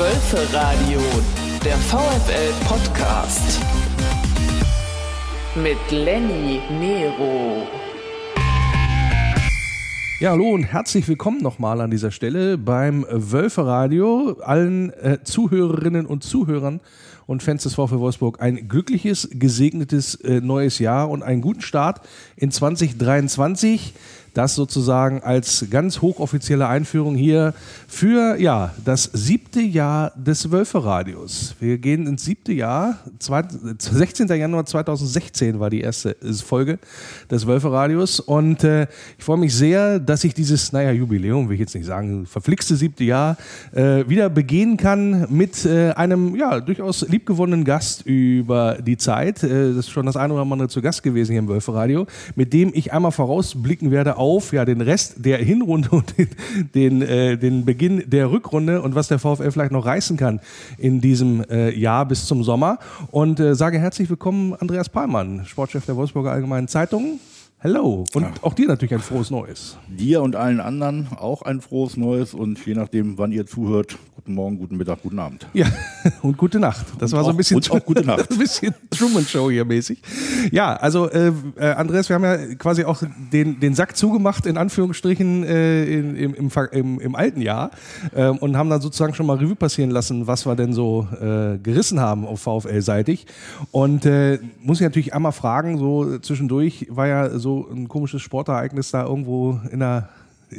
Wölferadio, der VfL-Podcast. Mit Lenny Nero. Ja, hallo und herzlich willkommen nochmal an dieser Stelle beim Wölferadio. Allen äh, Zuhörerinnen und Zuhörern und Fans des VfL Wolfsburg ein glückliches, gesegnetes äh, neues Jahr und einen guten Start in 2023. Das sozusagen als ganz hochoffizielle Einführung hier für ja, das siebte Jahr des Wölferadios. Wir gehen ins siebte Jahr. 16. Januar 2016 war die erste Folge des Wölferadios. Und äh, ich freue mich sehr, dass ich dieses, naja, Jubiläum, will ich jetzt nicht sagen, verflixte siebte Jahr äh, wieder begehen kann mit äh, einem ja, durchaus liebgewonnenen Gast über die Zeit. Äh, das ist schon das eine oder andere zu Gast gewesen hier im Wölferadio, mit dem ich einmal vorausblicken werde auf ja den Rest der Hinrunde und den, den, äh, den Beginn der Rückrunde und was der VfL vielleicht noch reißen kann in diesem äh, Jahr bis zum Sommer. Und äh, sage herzlich willkommen, Andreas Palmann, Sportchef der Wolfsburger Allgemeinen Zeitung. Hello. Und ja. auch dir natürlich ein frohes Neues. Dir und allen anderen auch ein frohes Neues und je nachdem, wann ihr zuhört, guten Morgen, guten Mittag, guten Abend. Ja, und gute Nacht. Das und war so ein bisschen, und auch gute Nacht. ein bisschen Truman Show hier mäßig. Ja, also äh, äh, Andreas, wir haben ja quasi auch den, den Sack zugemacht, in Anführungsstrichen, äh, in, im, im, im, im, alten Jahr äh, und haben dann sozusagen schon mal Revue passieren lassen, was wir denn so äh, gerissen haben auf VfL-seitig. Und äh, muss ich natürlich einmal fragen, so zwischendurch war ja so so ein komisches Sportereignis da irgendwo in der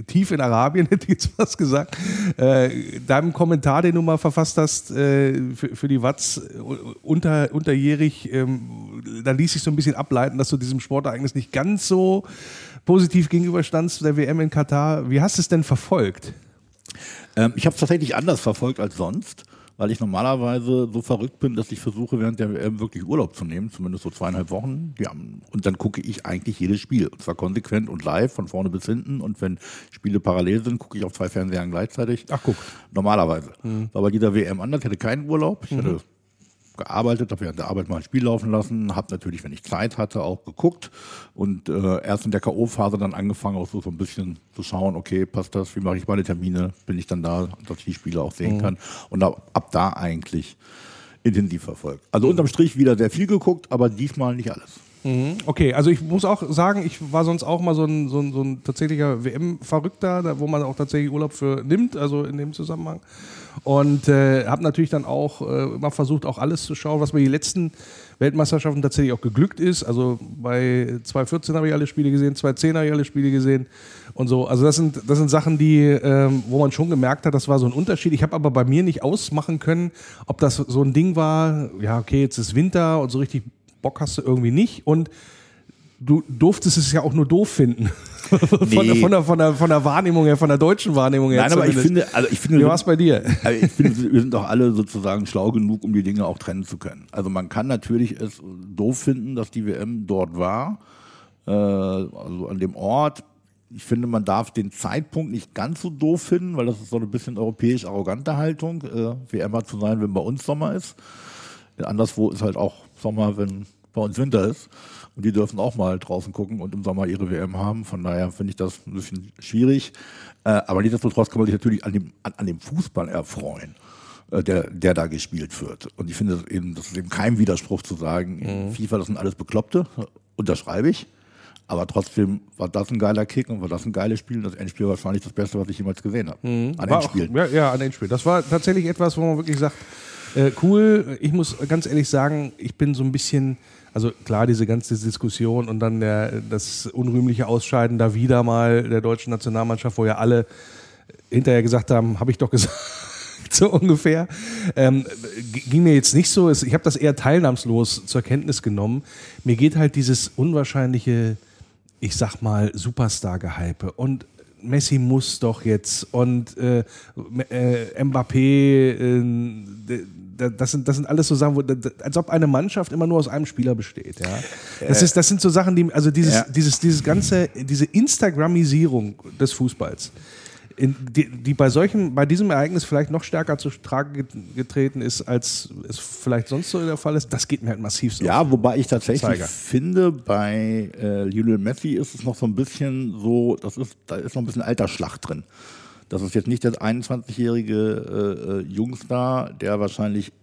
tief in Arabien, hätte ich jetzt was gesagt. Äh, deinem Kommentar, den du mal verfasst hast äh, für, für, die Watz äh, unter, unterjährig, ähm, da ließ sich so ein bisschen ableiten, dass du diesem Sportereignis nicht ganz so positiv gegenüberstandst der WM in Katar. Wie hast du es denn verfolgt? Ähm, ich habe es tatsächlich anders verfolgt als sonst weil ich normalerweise so verrückt bin, dass ich versuche, während der WM wirklich Urlaub zu nehmen, zumindest so zweieinhalb Wochen. Ja, und dann gucke ich eigentlich jedes Spiel. Und zwar konsequent und live, von vorne bis hinten. Und wenn Spiele parallel sind, gucke ich auf zwei Fernsehern gleichzeitig. Ach, guck. Normalerweise. Mhm. War bei dieser WM anders. Ich hatte keinen Urlaub. Ich mhm. Gearbeitet, habe während der Arbeit mal ein Spiel laufen lassen, habe natürlich, wenn ich Zeit hatte, auch geguckt und äh, erst in der K.O.-Phase dann angefangen, auch so, so ein bisschen zu schauen, okay, passt das, wie mache ich meine Termine, bin ich dann da, dass ich die Spiele auch sehen mhm. kann und ab, ab da eigentlich intensiv verfolgt. Also unterm Strich wieder sehr viel geguckt, aber diesmal nicht alles. Mhm. Okay, also ich muss auch sagen, ich war sonst auch mal so ein, so ein, so ein tatsächlicher WM-Verrückter, wo man auch tatsächlich Urlaub für nimmt, also in dem Zusammenhang. Und äh, habe natürlich dann auch äh, immer versucht, auch alles zu schauen, was mir die letzten Weltmeisterschaften tatsächlich auch geglückt ist. Also bei 2014 habe ich alle Spiele gesehen, 2010 habe ich alle Spiele gesehen und so. Also das sind, das sind Sachen, die, ähm, wo man schon gemerkt hat, das war so ein Unterschied. Ich habe aber bei mir nicht ausmachen können, ob das so ein Ding war, ja okay, jetzt ist Winter und so richtig Bock hast du irgendwie nicht. Und du durftest es ja auch nur doof finden. von, nee. von, der, von, der, von der Wahrnehmung her, von der deutschen Wahrnehmung her. Nein, aber ich finde, also ich finde, wie war es bei dir? Also ich finde, wir sind doch alle sozusagen schlau genug, um die Dinge auch trennen zu können. Also man kann natürlich es doof finden, dass die WM dort war, äh, also an dem Ort. Ich finde, man darf den Zeitpunkt nicht ganz so doof finden, weil das ist so ein bisschen europäisch arrogante Haltung, äh, WM hat zu sein, wenn bei uns Sommer ist. Anderswo ist halt auch Sommer, wenn bei uns Winter ist. Und die dürfen auch mal draußen gucken und im Sommer ihre WM haben. Von daher finde ich das ein bisschen schwierig. Äh, aber nichtsdestotrotz kann man sich natürlich an dem, an, an dem Fußball erfreuen. Äh, der, der da gespielt wird. Und ich finde, das, eben, das ist eben kein Widerspruch zu sagen, mhm. FIFA, das sind alles Bekloppte, unterschreibe ich. Aber trotzdem war das ein geiler Kick und war das ein geiles Spiel. Und das Endspiel war wahrscheinlich das Beste, was ich jemals gesehen habe. Mhm. An Endspielen. Ja, ja, an Endspiel. Das war tatsächlich etwas, wo man wirklich sagt, äh, cool. Ich muss ganz ehrlich sagen, ich bin so ein bisschen, also klar, diese ganze Diskussion und dann der, das unrühmliche Ausscheiden da wieder mal der deutschen Nationalmannschaft, wo ja alle hinterher gesagt haben, habe ich doch gesagt. so ungefähr. Ähm, ging mir jetzt nicht so. Ich habe das eher teilnahmslos zur Kenntnis genommen. Mir geht halt dieses unwahrscheinliche, ich sag mal, Superstar-Gehype und Messi muss doch jetzt und äh, äh, Mbappé, äh, das sind, das sind alles so Sachen, wo, als ob eine Mannschaft immer nur aus einem Spieler besteht. Ja? Das, ist, das sind so Sachen, die, also dieses, ja. dieses, dieses ganze, diese Instagramisierung des Fußballs in, die, die, bei solchen, bei diesem Ereignis vielleicht noch stärker zu Trage getreten ist, als es vielleicht sonst so der Fall ist, das geht mir halt massiv so. Ja, wobei ich tatsächlich Zeiger. finde, bei äh, Lionel Messi ist es noch so ein bisschen so, das ist, da ist noch ein bisschen Altersschlacht drin. Das ist jetzt nicht der 21-jährige äh, äh, Jungstar, der wahrscheinlich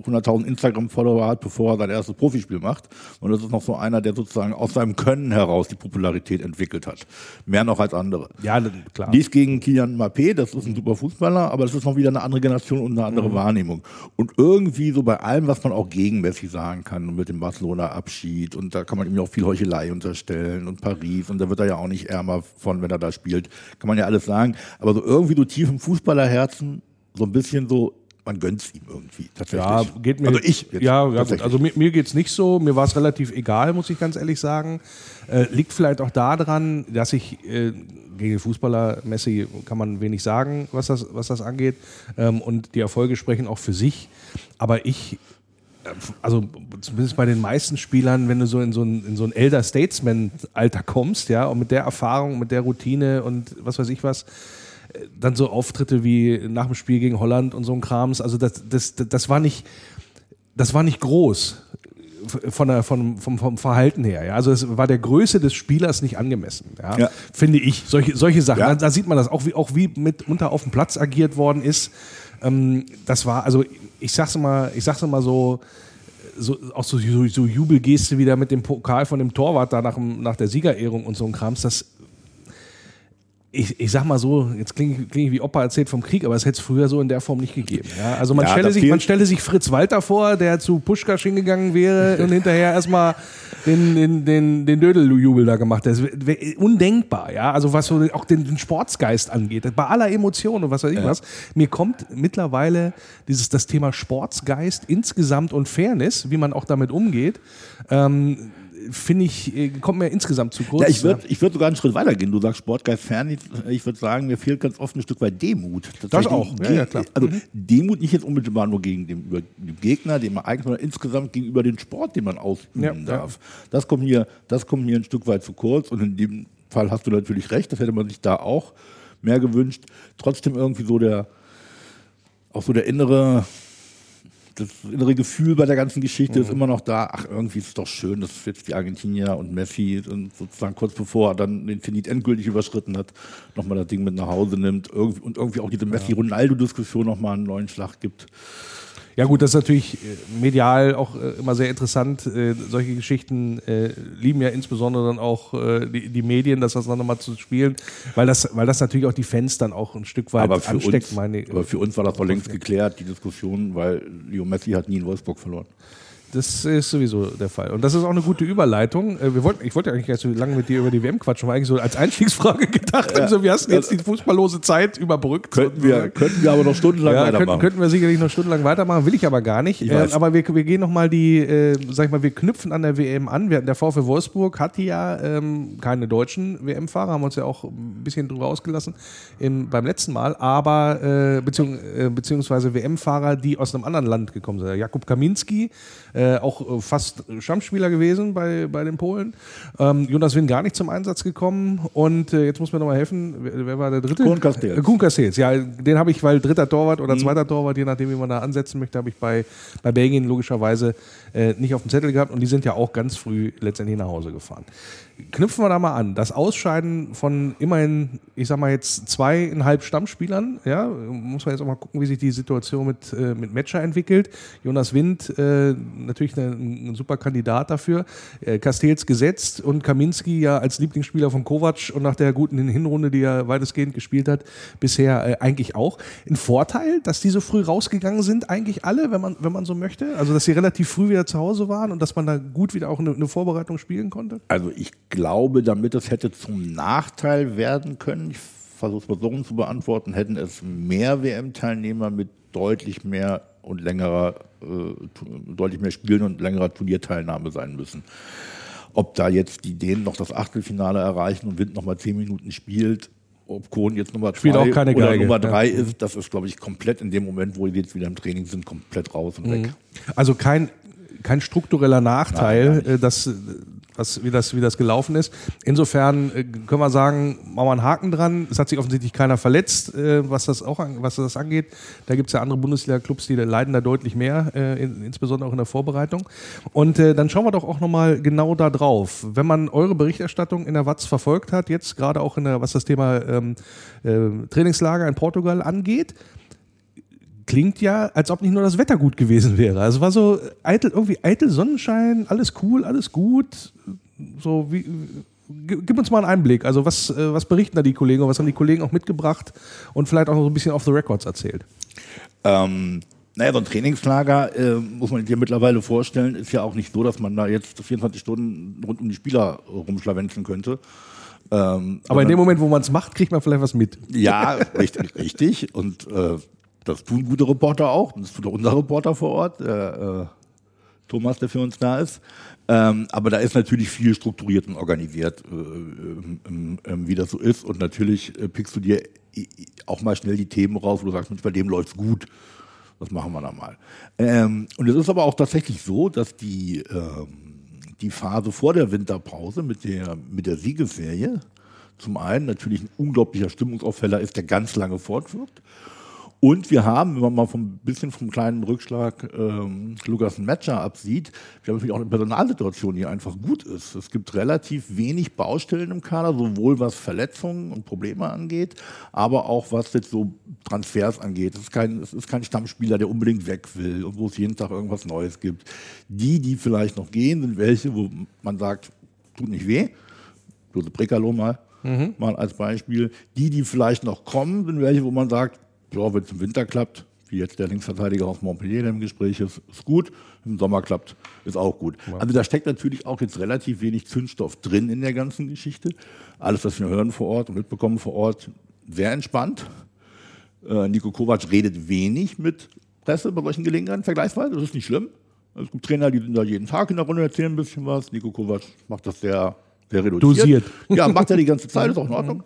100.000 Instagram-Follower hat, bevor er sein erstes Profispiel macht. Und das ist noch so einer, der sozusagen aus seinem Können heraus die Popularität entwickelt hat. Mehr noch als andere. Ja, klar. Dies gegen Kilian Mbappé, das ist ein super Fußballer, aber das ist noch wieder eine andere Generation und eine andere mhm. Wahrnehmung. Und irgendwie so bei allem, was man auch gegen Messi sagen kann und mit dem Barcelona-Abschied und da kann man ihm auch viel Heuchelei unterstellen und Paris und da wird er ja auch nicht ärmer von, wenn er da spielt. Kann man ja alles sagen. Aber so irgendwie so tief im Fußballerherzen so ein bisschen so, man gönnt es ihm irgendwie. Tatsächlich. Ja, geht mir. Also ich. Jetzt, ja, ja gut. Also mir, mir geht es nicht so. Mir war es relativ egal, muss ich ganz ehrlich sagen. Äh, liegt vielleicht auch daran, dass ich äh, gegen Fußballer Messi kann man wenig sagen, was das, was das angeht. Ähm, und die Erfolge sprechen auch für sich. Aber ich äh, also zumindest bei den meisten Spielern, wenn du so in so ein, in so ein Elder Statesman-Alter kommst, ja, und mit der Erfahrung, mit der Routine und was weiß ich was, dann so Auftritte wie nach dem Spiel gegen Holland und so ein Krams. Also das, das, das war nicht, das war nicht groß von der, von, vom, vom Verhalten her. Ja? Also es war der Größe des Spielers nicht angemessen, ja? ja. finde ich. Solche, solche Sachen, da, da, sieht man das auch, wie, auch wie mitunter auf dem Platz agiert worden ist. Ähm, das war, also ich sag's mal, ich sag's mal so, so, auch so, so, so Jubelgeste wieder mit dem Pokal von dem Torwart da nach, nach der Siegerehrung und so ein Krams, das ich, ich sag mal so, jetzt klinge kling ich wie Opa erzählt vom Krieg, aber es hätte es früher so in der Form nicht gegeben. Ja? Also man, ja, stelle sich, man stelle sich Fritz Walter vor, der zu Puschkasch hingegangen wäre und hinterher erstmal den, den, den, den Dödeljubel da gemacht. Das wäre undenkbar, ja. Also was so auch den, den Sportsgeist angeht, bei aller Emotion und was weiß ich ja. was. Mir kommt mittlerweile dieses, das Thema Sportsgeist insgesamt und Fairness, wie man auch damit umgeht, ähm, finde ich, äh, kommt mir insgesamt zu kurz. Ja, ich würde ich würd sogar einen Schritt weiter gehen. Du sagst Sportgeist fern. Ich würde sagen, mir fehlt ganz oft ein Stück weit Demut. Das auch, ja, ja, klar. Also mhm. Demut nicht jetzt unmittelbar nur gegen den, den Gegner, den man eigentlich, sondern insgesamt gegenüber dem Sport, den man ausüben ja, darf. Das, kommt mir, das kommt mir ein Stück weit zu kurz. Und in dem Fall hast du natürlich recht, das hätte man sich da auch mehr gewünscht. Trotzdem irgendwie so der, auch so der innere das innere Gefühl bei der ganzen Geschichte mhm. ist immer noch da. Ach, irgendwie ist es doch schön, dass jetzt die Argentinier und Messi und sozusagen kurz bevor er dann den Zenit endgültig überschritten hat, nochmal das Ding mit nach Hause nimmt irgendwie, und irgendwie auch diese Messi-Ronaldo-Diskussion nochmal einen neuen Schlag gibt. Ja gut, das ist natürlich äh, medial auch äh, immer sehr interessant. Äh, solche Geschichten lieben ja insbesondere dann auch die, Medien, das dann nochmal zu spielen, weil das, weil das natürlich auch die Fans dann auch ein Stück weit aber ansteckt. Uns, meine, aber für uns war das doch längst geklärt, die Diskussion, weil Leo Messi hat nie in Wolfsburg verloren. Das ist sowieso der Fall. Und das ist auch eine gute Überleitung. Äh, wir wollten, ich wollte eigentlich gar nicht so lange mit dir über die WM quatschen, war eigentlich so als Einstiegsfrage gedacht. Ja. Also, wie hast jetzt die fußballlose Zeit überbrückt? Könnten wir, könnten wir aber noch stundenlang ja, weitermachen. Könnten, könnten wir sicherlich noch stundenlang weitermachen, will ich aber gar nicht. Äh, aber wir, wir gehen nochmal die, äh, sag ich mal, wir knüpfen an der WM an. Wir, der VfL Wolfsburg hat ja ähm, keine deutschen WM-Fahrer, haben uns ja auch ein bisschen drüber ausgelassen im, beim letzten Mal, aber äh, beziehungs, äh, beziehungsweise WM-Fahrer, die aus einem anderen Land gekommen sind. Jakub Kaminski, äh, auch äh, fast Stammspieler gewesen bei, bei den Polen. Ähm, Jonas Winn gar nicht zum Einsatz gekommen und äh, jetzt muss mir nochmal helfen, wer, wer, war der dritte? Kuhn Castells. Äh, Kuhn Castells, ja, den habe ich, weil dritter Torwart oder mhm. zweiter Torwart, je nachdem, wie man da ansetzen möchte, habe ich bei, bei Belgien logischerweise äh, nicht auf dem Zettel gehabt und die sind ja auch ganz früh letztendlich nach Hause gefahren knüpfen wir da mal an. Das Ausscheiden von immerhin, ich sag mal jetzt zweieinhalb Stammspielern, ja, muss man jetzt auch mal gucken, wie sich die Situation mit, äh, mit Matcher entwickelt. Jonas Wind, äh, natürlich eine, ein super Kandidat dafür. Äh, gesetzt und Kaminski ja als Lieblingsspieler von Kovac und nach der guten Hinrunde, die er weitestgehend gespielt hat, bisher äh, eigentlich auch. Ein Vorteil, dass die so früh rausgegangen sind, eigentlich alle, wenn man, wenn man so möchte. Also, dass sie relativ früh wieder zu Hause waren und dass man da gut wieder auch eine, eine Vorbereitung spielen konnte. Also, ich glaube, damit es hätte zum Nachteil werden können, ich versuche es mal so zu beantworten, hätten es mehr WM-Teilnehmer mit deutlich mehr und längerer, äh, deutlich mehr Spielen und längerer Turnierteilnahme sein müssen. Ob da jetzt die Dänen noch das Achtelfinale erreichen und Wind noch mal zehn Minuten spielt, ob Kohn jetzt Nummer zwei auch keine oder Nummer drei ja. ist, das ist, glaube ich, komplett in dem Moment, wo die jetzt wieder im Training sind, komplett raus und mhm. weg. Also kein, kein struktureller Nachteil, Nein, äh, dass was, wie, das, wie das gelaufen ist. Insofern äh, können wir sagen, machen wir einen Haken dran. Es hat sich offensichtlich keiner verletzt, äh, was, das auch an, was das angeht. Da gibt es ja andere Bundesliga-Clubs, die leiden da deutlich mehr, äh, in, insbesondere auch in der Vorbereitung. Und dann schauen wir doch auch nochmal genau da drauf. Wenn man eure Berichterstattung in der Watz verfolgt hat, jetzt gerade auch in der, was das Thema ähm, äh, Trainingslager in Portugal angeht, klingt ja, als ob nicht nur das Wetter gut gewesen wäre. Also war so eitel, irgendwie eitel Sonnenschein, alles cool, alles gut. So wie, gib uns mal einen Einblick. Also was, äh, was berichten da die Kollegen, was haben die Kollegen auch mitgebracht und vielleicht auch noch ein bisschen off the records erzählt? Ähm, naja, so ein Trainingslager, äh, muss man sich ja mittlerweile vorstellen, ist ja auch nicht so, dass man da jetzt 24 Stunden rund um die Spieler rumschlawenzen könnte. Ähm, aber in dem Moment, wo man es macht, kriegt man vielleicht was mit. Ja, richtig, richtig. Und äh, das tun gute Reporter auch. Das tut auch unser Reporter vor Ort, der, äh, Thomas, der für uns da ist. Ähm, aber da ist natürlich viel strukturiert und organisiert, äh, ähm, ähm, wie das so ist. Und natürlich äh, pickst du dir auch mal schnell die Themen raus, wo du sagst, bei dem läuft's gut. Das machen wir da mal. Ähm, und es ist aber auch tatsächlich so, dass die, ähm, die Phase vor der Winterpause mit der, mit der Siegesserie zum einen natürlich ein unglaublicher Stimmungsaufheller ist, der ganz lange fortwirkt. Und wir haben, wenn man mal ein bisschen vom kleinen Rückschlag ähm, Lukas Matcher absieht, wir haben natürlich auch eine Personalsituation, die einfach gut ist. Es gibt relativ wenig Baustellen im Kader, sowohl was Verletzungen und Probleme angeht, aber auch was jetzt so Transfers angeht. Es ist kein, es ist kein Stammspieler, der unbedingt weg will und wo es jeden Tag irgendwas Neues gibt. Die, die vielleicht noch gehen, sind welche, wo man sagt, tut nicht weh. Josep Brekalo mal, mhm. mal als Beispiel. Die, die vielleicht noch kommen, sind welche, wo man sagt, ja, wenn es im Winter klappt, wie jetzt der Linksverteidiger aus Montpellier im Gespräch ist, ist gut. Im Sommer klappt, ist auch gut. Ja. Also da steckt natürlich auch jetzt relativ wenig Zündstoff drin in der ganzen Geschichte. Alles, was wir hören vor Ort und mitbekommen vor Ort, sehr entspannt. Äh, Nico Kovac redet wenig mit Presse bei solchen Gelegenheiten vergleichsweise. Das ist nicht schlimm. Es gibt Trainer, die sind da jeden Tag in der Runde, erzählen ein bisschen was. Nico Kovac macht das sehr, sehr reduziert. Dosiert. Ja, macht er die ganze Zeit, ist auch in Ordnung.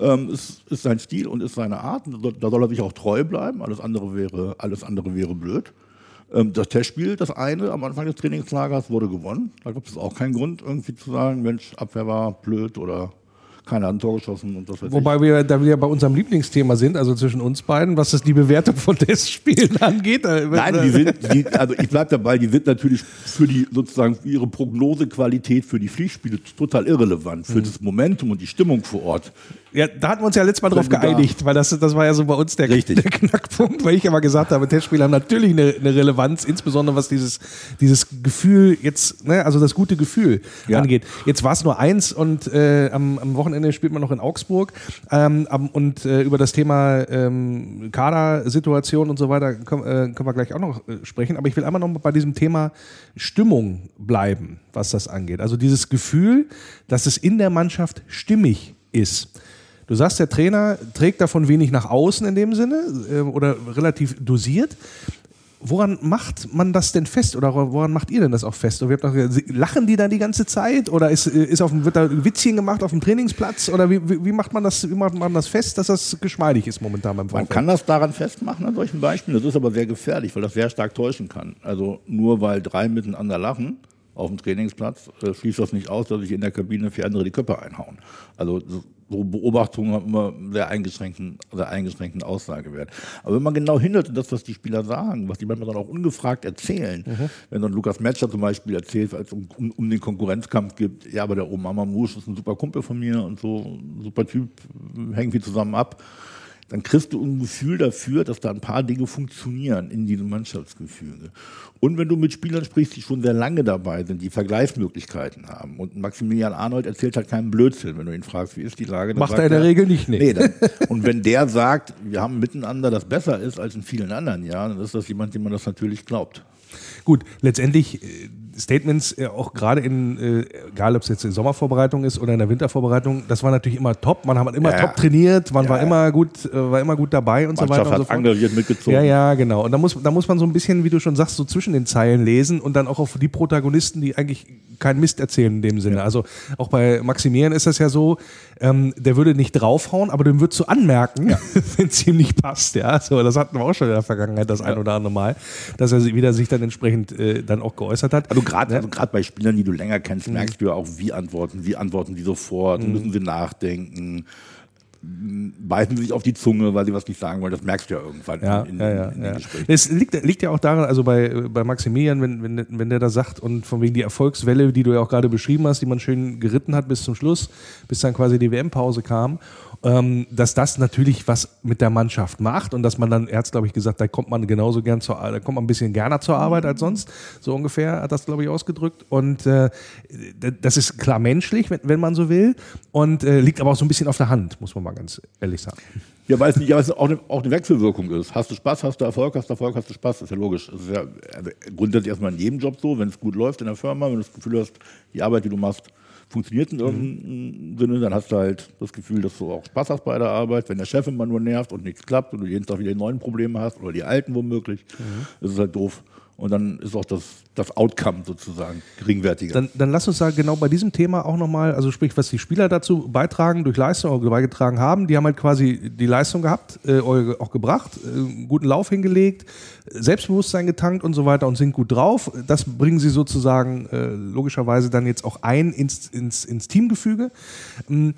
Ähm, ist, ist sein Stil und ist seine Art. Da soll er sich auch treu bleiben. Alles andere wäre, alles andere wäre blöd. Ähm, das Testspiel, das eine am Anfang des Trainingslagers, wurde gewonnen. Da gibt es auch keinen Grund, irgendwie zu sagen, Mensch, Abwehr war blöd oder keiner hat ein Tor geschossen und das Wobei ich. wir da wieder bei unserem Lieblingsthema sind, also zwischen uns beiden, was das die Bewertung von Testspielen angeht. Nein, die sind, die, also ich bleibe dabei, die sind natürlich für die sozusagen für ihre Prognosequalität für die Pflichtspiele total irrelevant. Für mhm. das Momentum und die Stimmung vor Ort ja, da hatten wir uns ja letztes Mal drauf geeinigt, weil das, das war ja so bei uns der, der Knackpunkt, weil ich immer gesagt habe, Testspiele haben natürlich eine, eine Relevanz, insbesondere was dieses, dieses Gefühl jetzt, ne, also das gute Gefühl ja. angeht. Jetzt war es nur eins und äh, am, am Wochenende spielt man noch in Augsburg ähm, und äh, über das Thema ähm, Kadersituation und so weiter können, äh, können wir gleich auch noch äh, sprechen. Aber ich will einmal noch bei diesem Thema Stimmung bleiben, was das angeht. Also dieses Gefühl, dass es in der Mannschaft stimmig ist. Du sagst, der Trainer trägt davon wenig nach außen in dem Sinne äh, oder relativ dosiert. Woran macht man das denn fest oder woran macht ihr denn das auch fest? Noch, lachen die da die ganze Zeit oder ist, ist auf wird da Witzchen gemacht auf dem Trainingsplatz oder wie, wie, macht man das, wie macht man das fest, dass das geschmeidig ist momentan beim Fußball? Man kann das daran festmachen an solchen Beispielen. Das ist aber sehr gefährlich, weil das sehr stark täuschen kann. Also nur weil drei miteinander lachen, auf dem Trainingsplatz, äh, schließt das nicht aus, dass sich in der Kabine vier andere die Köpfe einhauen. Also so Beobachtungen haben immer sehr eingeschränkten, sehr eingeschränkten Aussagewert. Aber wenn man genau hinhört in das, was die Spieler sagen, was die manchmal dann auch ungefragt erzählen, mhm. wenn dann Lukas Metscher zum Beispiel erzählt, als es um, um, um, den Konkurrenzkampf gibt, ja, aber der Oma Mamouche ist ein super Kumpel von mir und so, super Typ, hängen wir zusammen ab dann kriegst du ein Gefühl dafür, dass da ein paar Dinge funktionieren in diesem Mannschaftsgefüge. Und wenn du mit Spielern sprichst, die schon sehr lange dabei sind, die Vergleichsmöglichkeiten haben. Und Maximilian Arnold erzählt halt keinen Blödsinn, wenn du ihn fragst, wie ist die Lage. Macht er in der Regel nicht, nee. nee dann, und wenn der sagt, wir haben miteinander, das besser ist als in vielen anderen Jahren, dann ist das jemand, dem man das natürlich glaubt. Gut, letztendlich äh, Statements, äh, auch gerade in, äh, egal ob es jetzt in Sommervorbereitung ist oder in der Wintervorbereitung, das war natürlich immer top. Man hat immer ja, top trainiert, man ja, war immer gut, äh, war immer gut dabei und Mannschaft so weiter. Und so engagiert mitgezogen. Ja, ja, genau. Und da muss, da muss man so ein bisschen, wie du schon sagst, so zwischen den Zeilen lesen und dann auch auf die Protagonisten, die eigentlich keinen Mist erzählen in dem Sinne. Ja. Also auch bei Maximilian ist das ja so, ähm, der würde nicht draufhauen, aber dem würdest du anmerken, ja. wenn es ihm nicht passt. Ja, so, das hatten wir auch schon in der Vergangenheit das ein oder andere Mal, dass er wieder sich dann entsprechend äh, dann auch geäußert hat. Also gerade ne? also bei Spielern, die du länger kennst, merkst du ja auch, wie antworten sie. Antworten sie sofort, müssen sie nachdenken, beißen sie sich auf die Zunge, weil sie was nicht sagen wollen. Das merkst du ja irgendwann Ja, in, in, ja, ja, in den ja. Gesprächen. Es liegt, liegt ja auch daran, also bei, bei Maximilian, wenn, wenn, wenn der da sagt und von wegen die Erfolgswelle, die du ja auch gerade beschrieben hast, die man schön geritten hat bis zum Schluss, bis dann quasi die WM-Pause kam, ähm, dass das natürlich was mit der Mannschaft macht und dass man dann, er hat glaube ich gesagt, da kommt man genauso gern zur Arbeit, da kommt man ein bisschen gerne zur Arbeit als sonst, so ungefähr hat das glaube ich ausgedrückt und äh, das ist klar menschlich, wenn, wenn man so will und äh, liegt aber auch so ein bisschen auf der Hand, muss man mal ganz ehrlich sagen. Ja, weil es nicht, weil es auch eine, auch eine Wechselwirkung ist. Hast du Spaß, hast du Erfolg, hast du Erfolg, hast du Spaß. Das ist ja logisch. Das ist ja also grundsätzlich erstmal in jedem Job so, wenn es gut läuft in der Firma, wenn du das Gefühl hast, die Arbeit, die du machst, funktioniert in irgendeinem Sinne, dann hast du halt das Gefühl, dass du auch Spaß hast bei der Arbeit. Wenn der Chef immer nur nervt und nichts klappt und du jeden Tag wieder die neuen Probleme hast oder die alten womöglich, das ist halt doof. Und dann ist auch das, das Outcome sozusagen geringwertiger. Dann, dann lass uns da genau bei diesem Thema auch nochmal, also sprich, was die Spieler dazu beitragen, durch Leistung oder beigetragen haben, die haben halt quasi die Leistung gehabt, äh, auch gebracht, äh, einen guten Lauf hingelegt, Selbstbewusstsein getankt und so weiter und sind gut drauf. Das bringen sie sozusagen äh, logischerweise dann jetzt auch ein ins, ins, ins Teamgefüge. Ähm,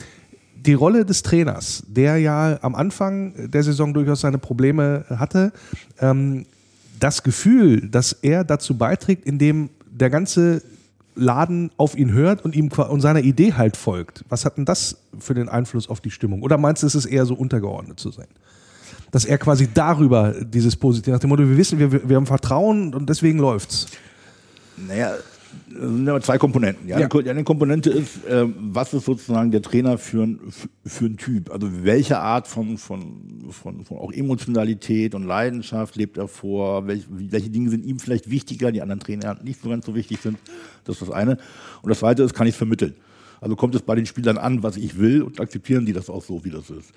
die Rolle des Trainers, der ja am Anfang der Saison durchaus seine Probleme hatte, ähm, das Gefühl, dass er dazu beiträgt, indem der ganze Laden auf ihn hört und ihm und seiner Idee halt folgt. Was hat denn das für den Einfluss auf die Stimmung? Oder meinst du, es ist eher so untergeordnet zu sein? Dass er quasi darüber dieses Positive, nach dem Motto, wir wissen, wir, wir haben Vertrauen und deswegen läuft's. Naja, sind aber zwei Komponenten. Die eine, Ja. Die eine Komponente ist, ähm, was ist sozusagen der Trainer für ein, für- für ein Typ? Also welche Art von, von, von, von auch Emotionalität und Leidenschaft lebt er vor? Welche, welche Dinge sind ihm vielleicht wichtiger, die anderen Trainer nicht so ganz so wichtig sind? Das ist das eine. Und das zweite ist, kann ich vermitteln? Also kommt es bei den Spielern an, was ich will und akzeptieren die das auch so, wie das ist.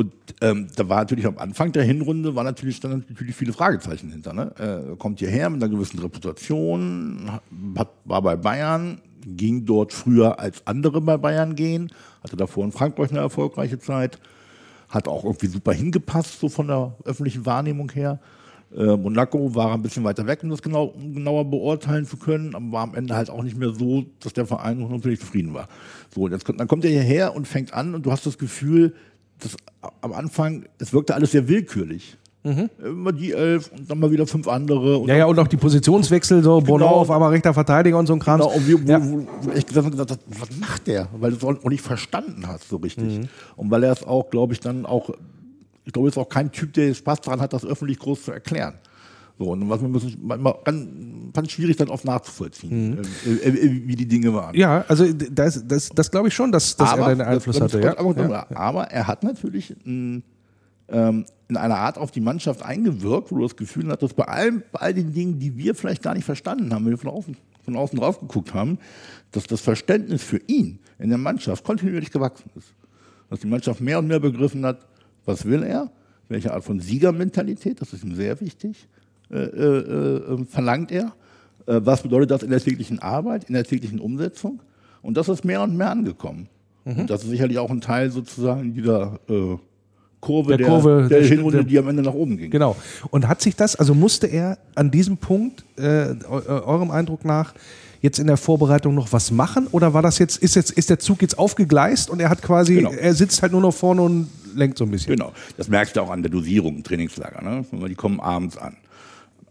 Und ähm, da war natürlich am Anfang der Hinrunde war natürlich dann natürlich viele Fragezeichen hinter. Ne? Äh, kommt hierher mit einer gewissen Reputation, hat, war bei Bayern, ging dort früher als andere bei Bayern gehen, hatte davor in Frankreich eine erfolgreiche Zeit, hat auch irgendwie super hingepasst, so von der öffentlichen Wahrnehmung her. Äh, Monaco war ein bisschen weiter weg, um das genau, um genauer beurteilen zu können, aber war am Ende halt auch nicht mehr so, dass der Verein natürlich zufrieden war. So, jetzt, dann kommt er hierher und fängt an und du hast das Gefühl, dass am Anfang, es wirkte alles sehr willkürlich. Immer die elf und dann mal wieder fünf andere. Ja, ja, und auch die Positionswechsel, so Bono Genau. auf einmal rechter Verteidiger und so ein Kram. Genau, und wir, wo, ja. wo ich gesagt habe, was macht der? Weil du es auch nicht verstanden hast so richtig. Mhm. Und weil er es auch, glaube ich, dann auch, ich glaube, er ist auch kein Typ, der Spaß daran hat, das öffentlich groß zu erklären. So, und was man müssen, manchmal ganz, ganz schwierig dann oft nachzuvollziehen, äh, äh, äh, wie die Dinge waren. Mhm. ja, also das, das, das glaube ich schon, dass, dass er einen Einfluss das- hatte. Ja. Aber, Ja. aber er hat natürlich ein, ähm, in einer Art auf die Mannschaft eingewirkt, wo du das Gefühl hattest, bei, allem, bei all den Dingen, die wir vielleicht gar nicht verstanden haben, wenn wir von außen, von außen drauf geguckt haben, dass das Verständnis für ihn in der Mannschaft kontinuierlich gewachsen ist. Dass die Mannschaft mehr und mehr begriffen hat, was will er, welche Art von Siegermentalität, das ist ihm sehr wichtig, verlangt er, äh, was bedeutet das in der täglichen Arbeit, in der täglichen Umsetzung. Und das ist mehr und mehr angekommen. Mhm. Und das ist sicherlich auch ein Teil sozusagen dieser äh, Kurve Der Kurve, der, der- Hinrunde, der- die am Ende nach oben ging. Genau. Und hat sich das, also musste er an diesem Punkt, äh, eu- eurem Eindruck nach, jetzt in der Vorbereitung noch was machen? Oder war das jetzt, ist jetzt, ist der Zug jetzt aufgegleist und er hat quasi, Genau. er sitzt halt nur noch vorne und lenkt so ein bisschen? Genau. Das merkst du auch an der Dosierung im Trainingslager. Ne? Die kommen abends an.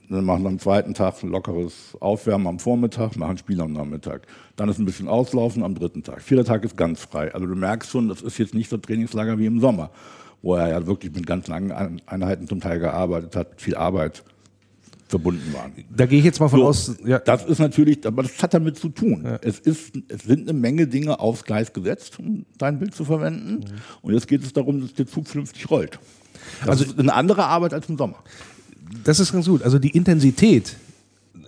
Dann machen am zweiten Tag ein lockeres Aufwärmen am Vormittag, machen Spiel am Nachmittag. Dann ist ein bisschen Auslaufen am dritten Tag. Vierter Tag ist ganz frei. Also du merkst schon, das ist jetzt nicht so ein Trainingslager wie im Sommer, wo er ja wirklich mit ganz langen Ein- Einheiten zum Teil gearbeitet hat, viel Arbeit verbunden waren. Da gehe ich jetzt mal von So, aus, ja, Das ist natürlich, aber das hat damit zu tun. Es, ist, es sind eine Menge Dinge aufs Gleis gesetzt, um dein Bild zu verwenden. Mhm. Und jetzt geht es darum, dass der Zug vernünftig rollt. Das also ist eine andere Arbeit als im Sommer. Das ist ganz gut. Also die Intensität,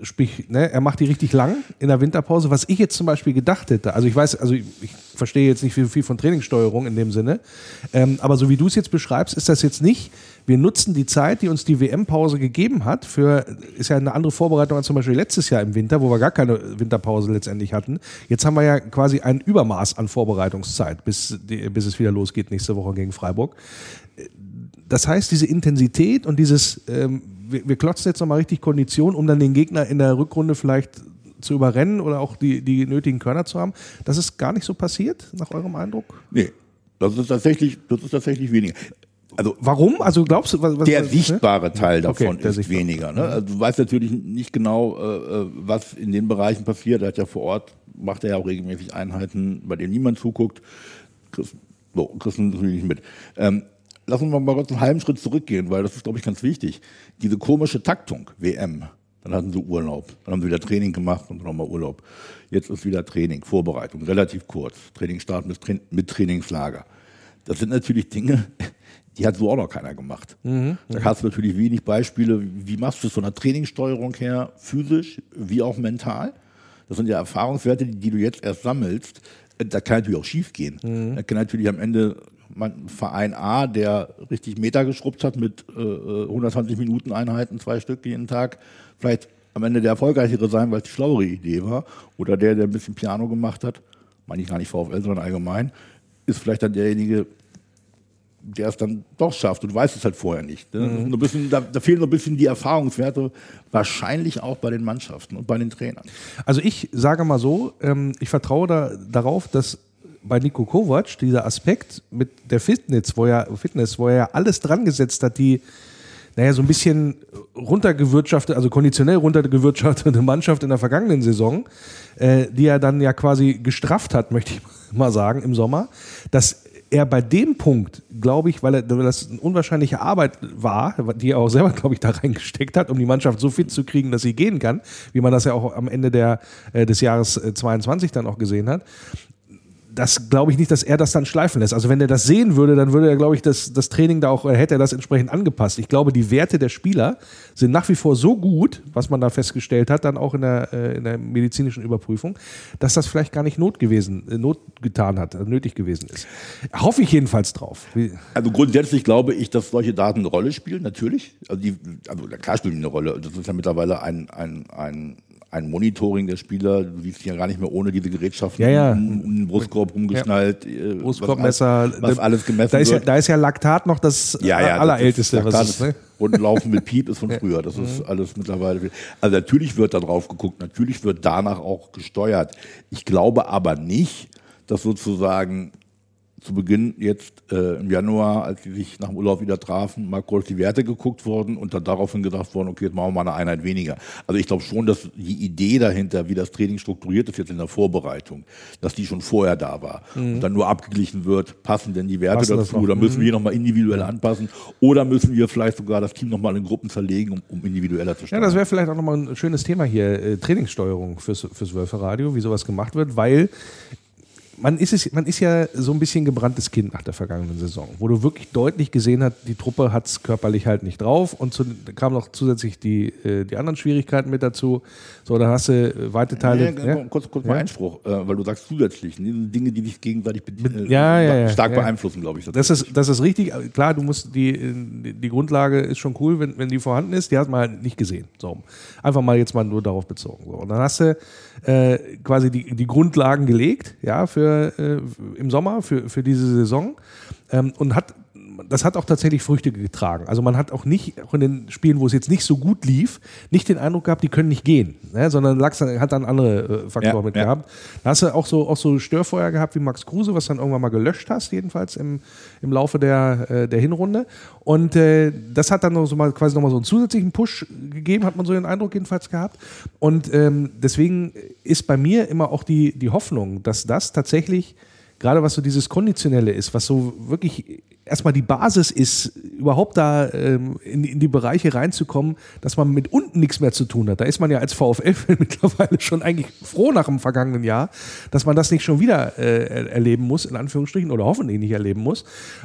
sprich, ne, er macht die richtig lang in der Winterpause. Was ich jetzt zum Beispiel gedacht hätte, also ich weiß, also ich, ich verstehe jetzt nicht viel, viel von Trainingssteuerung in dem Sinne, ähm, aber so wie du es jetzt beschreibst, ist das jetzt nicht, wir nutzen die Zeit, die uns die WM-Pause gegeben hat, für, ist ja eine andere Vorbereitung als zum Beispiel letztes Jahr im Winter, wo wir gar keine Winterpause letztendlich hatten. Jetzt haben wir ja quasi ein Übermaß an Vorbereitungszeit, bis, bis es wieder losgeht nächste Woche gegen Freiburg das heißt, diese Intensität und dieses, ähm, wir, wir klotzen jetzt nochmal richtig Kondition, um dann den Gegner in der Rückrunde vielleicht zu überrennen oder auch die, die nötigen Körner zu haben. Das ist gar nicht so passiert, nach eurem Eindruck? Nee, das ist tatsächlich, das ist tatsächlich weniger. Also warum? Also glaubst du, was, was der sichtbare Teil davon Okay, der ist weniger. Ne? Also du weißt natürlich nicht genau, äh, äh, was in den Bereichen passiert. Er hat ja vor Ort, macht er ja auch regelmäßig Einheiten, bei denen niemand zuguckt. Kriegst, so, kriegst du natürlich nicht mit. Ähm, lass uns mal kurz einen halben Schritt zurückgehen, weil das ist, glaube ich, ganz wichtig. Diese komische Taktung, WM, dann hatten sie Urlaub, dann haben sie wieder Training gemacht und dann nochmal Urlaub. Jetzt ist wieder Training, Vorbereitung, relativ kurz. Trainingsstart mit, Tra mit Trainingslager. Das sind natürlich Dinge, die hat so auch noch keiner gemacht. Da hast du natürlich wenig Beispiele, wie machst du es von der Trainingssteuerung her, physisch wie auch mental. Das sind ja Erfahrungswerte, die, die du jetzt erst sammelst. Da kann natürlich auch schief gehen. Da kann natürlich am Ende man, Verein A, der richtig Meter geschrubbt hat mit äh, äh, 120 Minuten Einheiten, zwei Stück jeden Tag, vielleicht am Ende der erfolgreichere sein, weil es die schlauere Idee war. Oder der, der ein bisschen Piano gemacht hat, meine ich gar nicht VfL, sondern allgemein, ist vielleicht dann derjenige, der es dann doch schafft und weiß es halt vorher nicht. Ne? Ein bisschen, da, da fehlen noch ein bisschen die Erfahrungswerte, wahrscheinlich auch bei den Mannschaften und bei den Trainern. Also ich sage mal so, ähm, ich vertraue da, darauf, dass bei Nico Kovac dieser Aspekt mit der Fitness, wo er, Fitness, wo er alles dran gesetzt hat, die naja, so ein bisschen runtergewirtschaftete, also konditionell runtergewirtschaftete Mannschaft in der vergangenen Saison, äh, die er dann ja quasi gestrafft hat, möchte ich mal sagen, im Sommer, dass er bei dem Punkt, glaube ich, weil, er, weil das eine unwahrscheinliche Arbeit war, die er auch selber, glaube ich, da reingesteckt hat, um die Mannschaft so fit zu kriegen, dass sie gehen kann, wie man das ja auch am Ende der, äh, des Jahres äh, 22 dann auch gesehen hat, das glaube ich nicht, dass er das dann schleifen lässt. Also wenn er das sehen würde, dann würde er, glaube ich, das, das Training da auch, äh, hätte er das entsprechend angepasst. Ich glaube, die Werte der Spieler sind nach wie vor so gut, was man da festgestellt hat, dann auch in der, äh, in der medizinischen Überprüfung, dass das vielleicht gar nicht not gewesen, äh, not getan hat, nötig gewesen ist. Hoffe ich jedenfalls drauf. Also grundsätzlich glaube ich, dass solche Daten eine Rolle spielen, natürlich. Also, die, also klar spielen die eine Rolle. Das ist ja mittlerweile ein, ein, ein, ein Monitoring der Spieler. Du siehst die ja gar nicht mehr ohne diese Gerätschaften Ja, ja. um, um den Brustkorb rumgeschnallt. äh, Brustkorbmesser, Was, was alles gemessen da ist, ja, wird. da ist ja Laktat noch das Ja, ja, allerälteste. das ist, was ist, ne? Und Laufen mit Piep ist von früher. Das ist alles mittlerweile. Also natürlich wird da drauf geguckt, natürlich wird danach auch gesteuert. Ich glaube aber nicht, dass sozusagen zu Beginn jetzt äh, im Januar, als sie sich nach dem Urlaub wieder trafen, mal kurz die Werte geguckt wurden und dann daraufhin gedacht worden, okay, jetzt machen wir mal eine Einheit weniger. Also ich glaube schon, dass die Idee dahinter, wie das Training strukturiert ist jetzt in der Vorbereitung, dass die schon vorher da war und dann nur abgeglichen wird, passen denn die Werte Passen dazu oder müssen wir hier nochmal individuell anpassen oder müssen wir vielleicht sogar das Team nochmal in Gruppen zerlegen, um, um individueller zu Ja, steuern. das wäre vielleicht auch nochmal ein schönes Thema hier, äh, Trainingssteuerung fürs, fürs Wölferadio, wie sowas gemacht wird, weil man ist, es, man ist ja so ein bisschen gebranntes Kind nach der vergangenen Saison, wo du wirklich deutlich gesehen hast, die Truppe hat es körperlich halt nicht drauf und zu, da kamen noch zusätzlich die, äh, die anderen Schwierigkeiten mit dazu. So, dann hast du äh, weite Teile. Nee, ja? Kurz, kurz mal Einspruch, äh, weil du sagst zusätzlich, ne, Dinge, die sich gegenseitig bedienen, Ja, ja, ja, stark ja. beeinflussen, glaube ich. Das ist, das ist richtig. Klar, du musst die, die Grundlage ist schon cool, wenn, wenn die vorhanden ist. Die hat man halt nicht gesehen. So. Einfach mal jetzt mal nur darauf bezogen. So. Und dann hast du äh, quasi die, die Grundlagen gelegt, ja, für äh, im Sommer, für, für diese Saison. Ähm, und hat das hat auch tatsächlich Früchte getragen. Also man hat auch nicht, auch in den Spielen, wo es jetzt nicht so gut lief, nicht den Eindruck gehabt, die können nicht gehen, ne? sondern Lachs hat dann andere äh, Faktoren Ja, mit ja. gehabt. Da hast du auch so, auch so Störfeuer gehabt wie Max Kruse, was dann irgendwann mal gelöscht hast, jedenfalls im, im Laufe der, äh, der Hinrunde. Und äh, das hat dann noch so mal quasi nochmal so einen zusätzlichen Push gegeben, hat man so den Eindruck jedenfalls gehabt. Und ähm, deswegen ist bei mir immer auch die, die Hoffnung, dass das tatsächlich gerade was so dieses Konditionelle ist, was so wirklich erstmal die Basis ist, überhaupt da ähm, in, in die Bereiche reinzukommen, dass man mit unten nichts mehr zu tun hat. Da ist man ja als VfL-Fan mittlerweile schon eigentlich froh nach dem vergangenen Jahr, dass man das nicht schon wieder äh, er- erleben muss, in Anführungsstrichen, oder hoffentlich nicht erleben muss.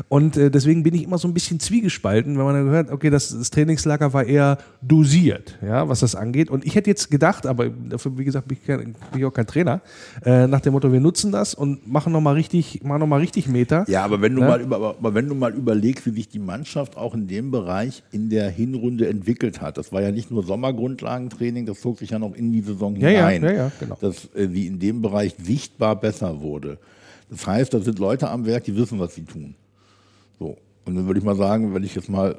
Und äh, deswegen bin ich immer so ein bisschen zwiegespalten, wenn man dann hört, okay, das, das Trainingslager war eher dosiert, ja, was das angeht. Und ich hätte jetzt gedacht, aber dafür, wie gesagt, bin ich, kein, bin ich auch kein Trainer, äh, nach dem Motto, wir nutzen das und machen nochmal richtig, machen noch mal richtig Meter. Ja, aber wenn du, Ne? mal über, aber wenn du mal überlegst, wie sich die Mannschaft auch in dem Bereich in der Hinrunde entwickelt hat, das war ja nicht nur Sommergrundlagentraining, das zog sich ja noch in die Saison ja, hinein, ja, ja, genau. dass äh, sie in dem Bereich sichtbar besser wurde. Das heißt, da sind Leute am Werk, die wissen, was sie tun. So. Und dann würde ich mal sagen, wenn ich jetzt mal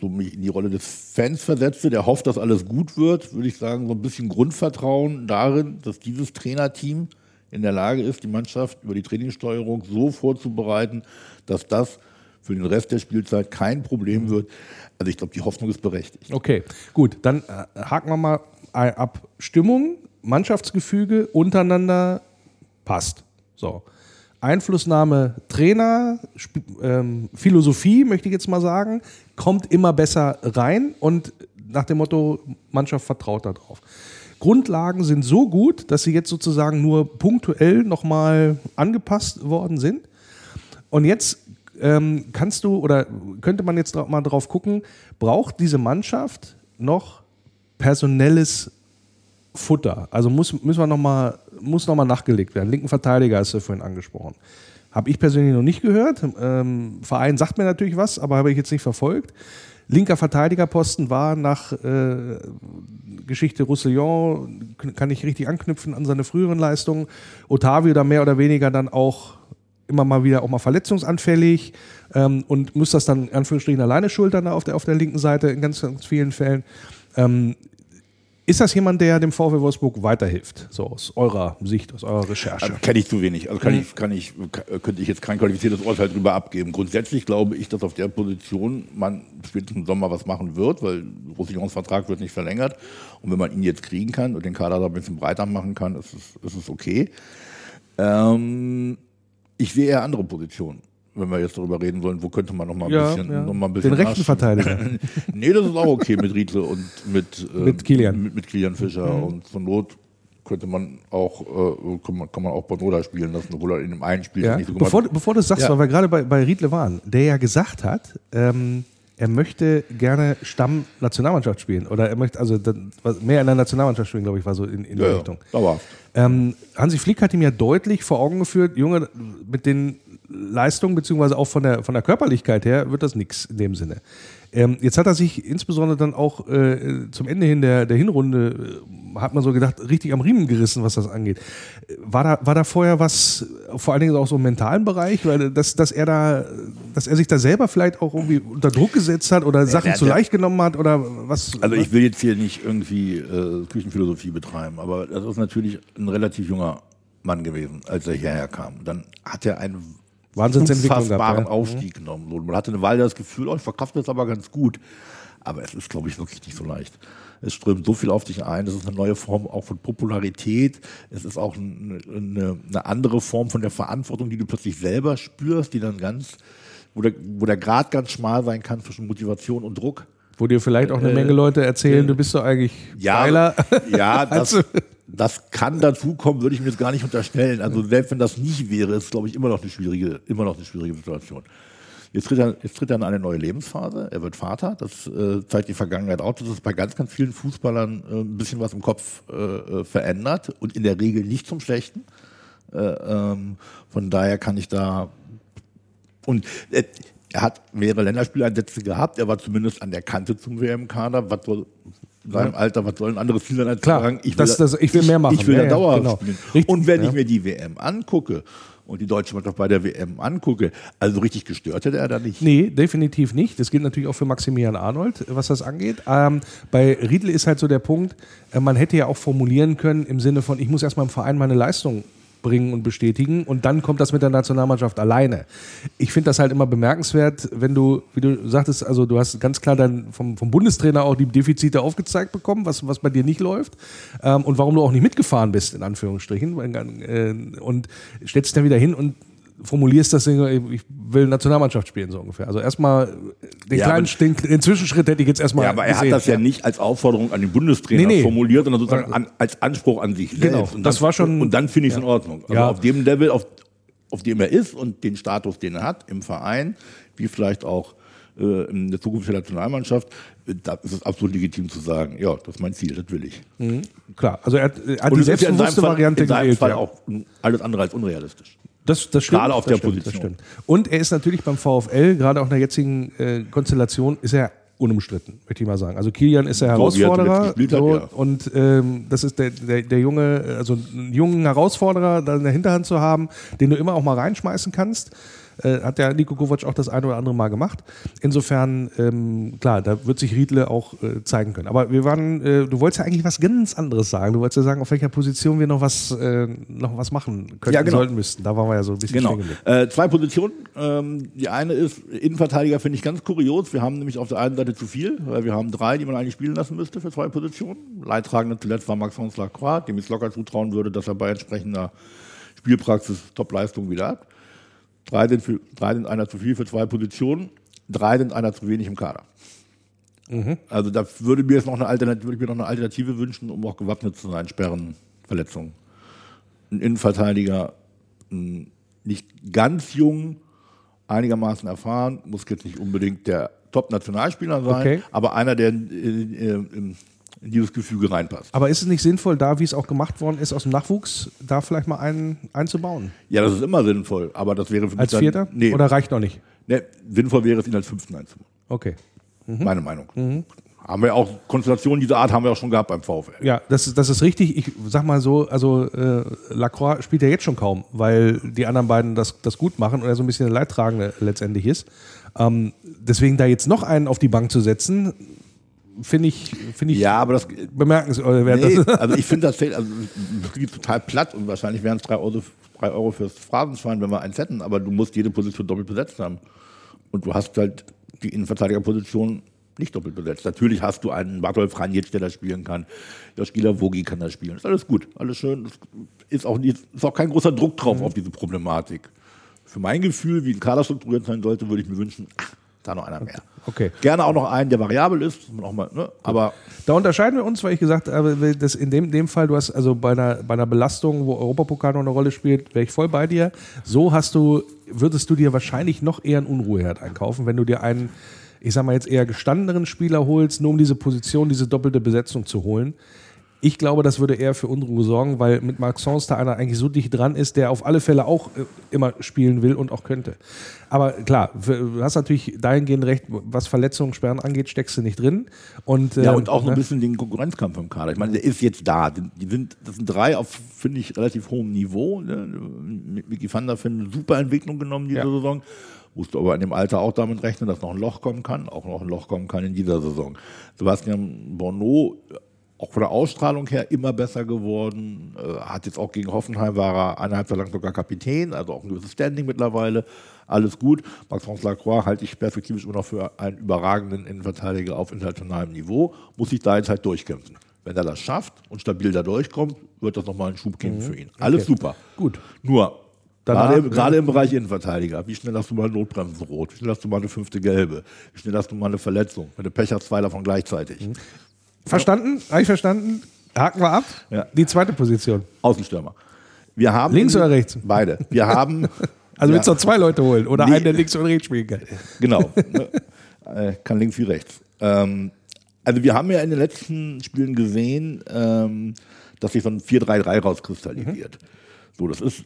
so mich in die Rolle des Fans versetze, der hofft, dass alles gut wird, würde ich sagen, so ein bisschen Grundvertrauen darin, dass dieses Trainerteam in der Lage ist, die Mannschaft über die Trainingssteuerung so vorzubereiten, dass das für den Rest der Spielzeit kein Problem wird. Also ich glaube, die Hoffnung ist berechtigt. Okay, gut, dann äh, haken wir mal ab. Stimmung, Mannschaftsgefüge untereinander passt. So. Einflussnahme Trainer, Sp ähm, Philosophie, möchte ich jetzt mal sagen, kommt immer besser rein und nach dem Motto, Mannschaft vertraut darauf. Grundlagen sind so gut, dass sie jetzt sozusagen nur punktuell nochmal angepasst worden sind. Und jetzt ähm, kannst du oder könnte man jetzt mal drauf gucken, braucht diese Mannschaft noch personelles Futter? Also muss, müssen wir noch mal, muss nochmal nachgelegt werden. Linken Verteidiger hast du vorhin angesprochen. Habe ich persönlich noch nicht gehört. Ähm, Verein sagt mir natürlich was, aber habe ich jetzt nicht verfolgt. Linker Verteidigerposten war nach äh, Geschichte Roussillon, kann ich richtig anknüpfen an seine früheren Leistungen. Otavio da mehr oder weniger dann auch immer mal wieder auch mal verletzungsanfällig ähm, und muss das dann in Anführungsstrichen alleine schultern auf der, auf der linken Seite in ganz, ganz vielen Fällen. Ähm, ist das jemand, der dem VfL Wolfsburg weiterhilft? So aus eurer Sicht, aus eurer Recherche? Also, Kenne ich zu wenig. Also kann mhm. ich, kann ich, könnte ich jetzt kein qualifiziertes Urteil darüber abgeben. Grundsätzlich glaube ich, dass auf der Position man spätestens im Sommer was machen wird, weil Roussillons Vertrag wird nicht verlängert. Und wenn man ihn jetzt kriegen kann und den Kader da ein bisschen breiter machen kann, ist es, ist es okay. Ähm, ich sehe eher andere Positionen wenn wir jetzt darüber reden wollen, wo könnte man noch mal ein ja, bisschen, ja. noch mal ein bisschen den rechten Verteidiger. nee, das ist auch okay mit Riedle und mit ähm, mit Kilian, mit, mit Kilian Fischer mhm. und zur Not könnte man auch äh, kann, man, kann man auch Bonoda spielen lassen, obwohl er in dem einen Spiel ja. nicht so gemacht bevor, bevor du sagst, weil wir gerade bei, bei Riedle waren, der ja gesagt hat, ähm, er möchte gerne Stamm-Nationalmannschaft spielen. Oder er möchte also mehr in der Nationalmannschaft spielen, glaube ich, war so in, in die ja, Richtung. Ja, ähm, Hansi Flick hat ihm ja deutlich vor Augen geführt, Junge, mit den Leistungen, beziehungsweise auch von der, von der Körperlichkeit her, wird das nichts in dem Sinne. Ähm, jetzt hat er sich insbesondere dann auch äh, zum Ende hin der, der Hinrunde, äh, hat man so gedacht, richtig am Riemen gerissen, was das angeht. War da, war da vorher was, vor allen Dingen auch so im mentalen Bereich, weil dass, dass er da, dass er sich da selber vielleicht auch irgendwie unter Druck gesetzt hat oder Sachen ja, zu leicht genommen hat oder was? Also ich will jetzt hier nicht irgendwie äh, Küchenphilosophie betreiben, aber das ist natürlich ein relativ junger Mann gewesen, als er hierher kam. Dann hat er einen Wahnsinnsentwicklung gehabt, ja. Aufstieg genommen. man hatte eine Weile das Gefühl, oh, ich verkaufe das aber ganz gut. Aber es ist, glaube ich, wirklich nicht so leicht. Es strömt so viel auf dich ein. Es ist eine neue Form auch von Popularität. Es ist auch eine, eine, eine andere Form von der Verantwortung, die du plötzlich selber spürst, die dann ganz, wo der, wo der Grad ganz schmal sein kann zwischen Motivation und Druck. Wo dir vielleicht auch eine äh, Menge Leute erzählen, äh, du bist doch eigentlich ja, geiler. Ja, das, das kann dazukommen, würde ich mir jetzt gar nicht unterstellen. Also selbst wenn das nicht wäre, ist glaube ich immer noch eine schwierige, immer noch eine schwierige Situation. Jetzt tritt, er, jetzt tritt er in eine neue Lebensphase. Er wird Vater. Das äh, zeigt die Vergangenheit auch, dass es bei ganz, ganz vielen Fußballern äh, ein bisschen was im Kopf äh, äh verändert und in der Regel nicht zum Schlechten. Äh, ähm, von daher kann ich da und äh, er hat mehrere Länderspieleinsätze gehabt. Er war zumindest an der Kante zum WM-Kader. Was soll in seinem Alter, was soll ein anderes Ziel sein als Klar, sagen, ich will, das, das, ich will mehr machen. Ich, will ja, ja, dauerhaft genau. spielen. Richtig, und wenn ja. ich mir die WM angucke und die deutsche Mannschaft bei der WM angucke, also richtig gestört hätte er da nicht. Nee, definitiv nicht. Das gilt natürlich auch für Maximilian Arnold, was das angeht. Ähm, bei Riedle ist halt so der Punkt, äh, man hätte ja auch formulieren können im Sinne von, ich muss erstmal im Verein meine Leistung bringen und bestätigen und dann kommt das mit der Nationalmannschaft alleine. Ich finde das halt immer bemerkenswert, wenn du, wie du sagtest, also du hast ganz klar dann vom, vom Bundestrainer auch die Defizite aufgezeigt bekommen, was, was bei dir nicht läuft ähm, und warum du auch nicht mitgefahren bist, in Anführungsstrichen, äh, und stellst dich dann wieder hin und formulierst das, ich will Nationalmannschaft spielen, so ungefähr. Also erstmal den ja, kleinen den, den, Zwischenschritt hätte ich jetzt erstmal. Ja, aber er gesehen, hat das ja, ja, nicht als Aufforderung an den Bundestrainer nee, nee. formuliert, sondern sozusagen an, als Anspruch an sich genau, selbst. Und das dann, war schon. Und dann finde ich es ja. in Ordnung. Also auf dem Level, auf, auf dem er ist und den Status, den er hat im Verein, wie vielleicht auch äh, in der Zukunft der Nationalmannschaft, äh, da ist es absolut legitim zu sagen, ja, das ist mein Ziel, das will ich. Mhm. Klar, also er hat, er hat die selbstbewusste Variante gewählt. In seinem Fall auch alles andere als unrealistisch. Das, das stimmt. Gerade auf der stimmt, Position. Und er ist natürlich beim VfL, gerade auch in der jetzigen äh, Konstellation, ist er unumstritten, möchte ich mal sagen. Also Kilian ist der Herausforderer so, so, hat, ja. und ähm, das ist der, der, der junge, also einen jungen Herausforderer da in der Hinterhand zu haben, den du immer auch mal reinschmeißen kannst. Äh, hat der Nico Kovac auch das eine oder andere Mal gemacht. Insofern, ähm, klar, da wird sich Riedle auch äh, zeigen können. Aber wir waren, äh, du wolltest ja eigentlich was ganz anderes sagen. Du wolltest ja sagen, auf welcher Position wir noch was, äh, noch was machen könnten, Ja, genau. sollten müssten. Da waren wir ja so ein bisschen Genau. Äh, zwei Positionen. Ähm, die eine ist, Innenverteidiger finde ich ganz kurios. Wir haben nämlich auf der einen Seite zu viel, weil wir haben drei, die man eigentlich spielen lassen müsste für zwei Positionen. Leidtragende zuletzt war Maxence Lacroix, dem ich es locker zutrauen würde, dass er bei entsprechender Spielpraxis Top-Leistung wieder hat. Drei sind, für, drei sind einer zu viel für zwei Positionen, drei sind einer zu wenig im Kader. Also da würde mir jetzt noch eine Alternative, würde ich mir noch eine Alternative wünschen, um auch gewappnet zu sein, Sperren, Verletzungen. Ein Innenverteidiger, ein nicht ganz jung, einigermaßen erfahren, muss jetzt nicht unbedingt der Top-Nationalspieler sein, Okay. aber einer, der in, in, in, in dieses Gefüge reinpasst. Aber ist es nicht sinnvoll, da, wie es auch gemacht worden ist, aus dem Nachwuchs, da vielleicht mal einen einzubauen? Ja, das ist immer sinnvoll, aber das wäre für mich Als dann, Vierter? Nee, Oder reicht noch nicht? nee, sinnvoll wäre es, ihn als Fünften einzubauen. Okay. Meine Meinung. Haben wir auch, Konstellationen dieser Art haben wir auch schon gehabt beim VfL. Ja, das, das ist richtig. Ich sag mal so, also äh, Lacroix spielt ja jetzt schon kaum, weil die anderen beiden das, das gut machen und er so ein bisschen der Leidtragende letztendlich ist. Ähm, deswegen da jetzt noch einen auf die Bank zu setzen, finde ich, finde ich Ja, aber das, bemerkenswert. Nee, Das- also ich finde das fällt also, das total platt und wahrscheinlich wären es drei Euro, drei Euro fürs Phrasenschwein, wenn wir eins hätten, aber du musst jede Position doppelt besetzt haben. Und du hast halt die Innenverteidigerposition nicht doppelt besetzt. Natürlich hast du einen Bartolf Ranjic, der da spielen kann. Der Spieler Vogi kann da spielen. Ist alles gut, alles schön. Ist auch, nicht, ist auch kein großer Druck drauf auf diese Problematik. Für mein Gefühl, wie ein Kader strukturiert sein sollte, würde ich mir wünschen, ach, da noch einer mehr. Okay. Gerne auch noch einen, der variabel ist, dass mal, ne? aber Da unterscheiden wir uns, weil ich gesagt habe, das in dem, dem Fall, du hast also bei einer, bei einer Belastung, wo Europapokal noch eine Rolle spielt, wäre ich voll bei dir. So hast du, würdest du dir wahrscheinlich noch eher einen Unruheherd einkaufen, wenn du dir einen, ich sag mal jetzt eher gestandeneren Spieler holst, nur um diese Position, diese doppelte Besetzung zu holen. Ich glaube, das würde eher für Unruhe sorgen, weil mit Maxence da einer eigentlich so dicht dran ist, der auf alle Fälle auch äh, immer spielen will und auch könnte. Aber klar, du hast natürlich dahingehend recht, was Verletzungen, Sperren angeht, steckst du nicht drin. Und, Ja, äh, und auch so ne? ein bisschen den Konkurrenzkampf im Kader. Ich meine, der ist jetzt da. Die sind, das sind drei auf, finde ich, relativ hohem Niveau. Ne? Mit Micky van der Ven eine super Entwicklung genommen diese Ja. Saison. Musst du aber in dem Alter auch damit rechnen, dass noch ein Loch kommen kann. Auch noch ein Loch kommen kann in dieser Saison. Sebastian Bono, auch von der Ausstrahlung her immer besser geworden. Äh, hat jetzt auch gegen Hoffenheim war er eineinhalb Jahre lang sogar Kapitän, also auch ein gewisses Standing mittlerweile. Alles gut. Maxence Lacroix halte ich perspektivisch immer noch für einen überragenden Innenverteidiger auf internationalem Niveau. Muss sich da jetzt halt durchkämpfen. Wenn er das schafft und stabil da durchkommt, wird das nochmal einen Schub geben für ihn. Alles super. Gut. Nur, Danach- gerade, im- gerade im Bereich Innenverteidiger, wie schnell hast du mal eine Notbremsen rot? Wie schnell hast du mal eine fünfte gelbe? Wie schnell hast du mal eine Verletzung? Wenn du Pech hast, zwei davon gleichzeitig. Verstanden? Habe ich verstanden? Haken wir ab. Ja. Die zweite Position. Außenstürmer. Wir haben Links oder rechts? Beide. Wir haben. Also willst du noch zwei Leute holen oder Nee. einen, der links und rechts spielen kann? Genau. ne? äh, kann links wie rechts. Ähm, also wir haben ja in den letzten Spielen gesehen, ähm, dass sich so ein 4-3-3 rauskristallisiert. So, das ist,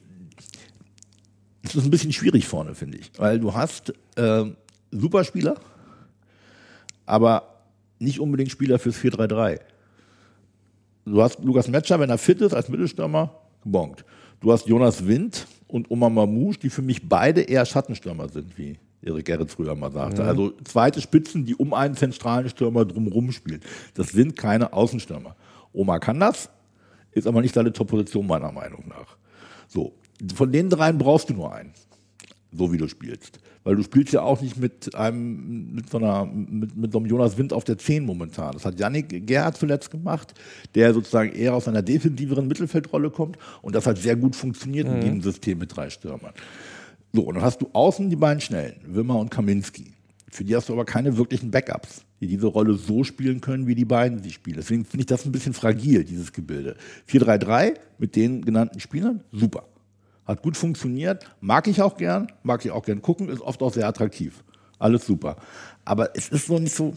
das ist ein bisschen schwierig vorne, finde ich. Weil du hast ähm, Superspieler, aber nicht unbedingt Spieler fürs 4-3-3. Du hast Lukas Metscher, wenn er fit ist, als Mittelstürmer, gebongt. Du hast Jonas Wind und Omar Mamouche, die für mich beide eher Schattenstürmer sind, wie Erik Gerrit früher mal sagte. Also zweite Spitzen, die um einen zentralen Stürmer drumherum spielen. Das sind keine Außenstürmer. Omar kann das, ist aber nicht seine Top-Position meiner Meinung nach. So, von den dreien brauchst du nur einen so wie du spielst. Weil du spielst ja auch nicht mit einem, mit so einer, mit, mit so einem Jonas Wind auf der 10 momentan. Das hat Yannick Gerhardt zuletzt gemacht, der sozusagen eher aus einer defensiveren Mittelfeldrolle kommt und das hat sehr gut funktioniert in diesem System mit drei Stürmern. So, und dann hast du außen die beiden Schnellen, Wimmer und Kaminski. Für die hast du aber keine wirklichen Backups, die diese Rolle so spielen können, wie die beiden sie spielen. Deswegen finde ich das ein bisschen fragil, dieses Gebilde. 4-3-3 mit den genannten Spielern, super. Hat gut funktioniert, mag ich auch gern, mag ich auch gern gucken, ist oft auch sehr attraktiv. Alles super. Aber es ist so nicht so,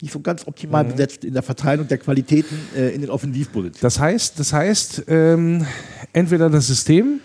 nicht so ganz optimal besetzt in der Verteilung der Qualitäten äh, in den Offensivpositionen. Das heißt, das heißt, ähm, entweder das System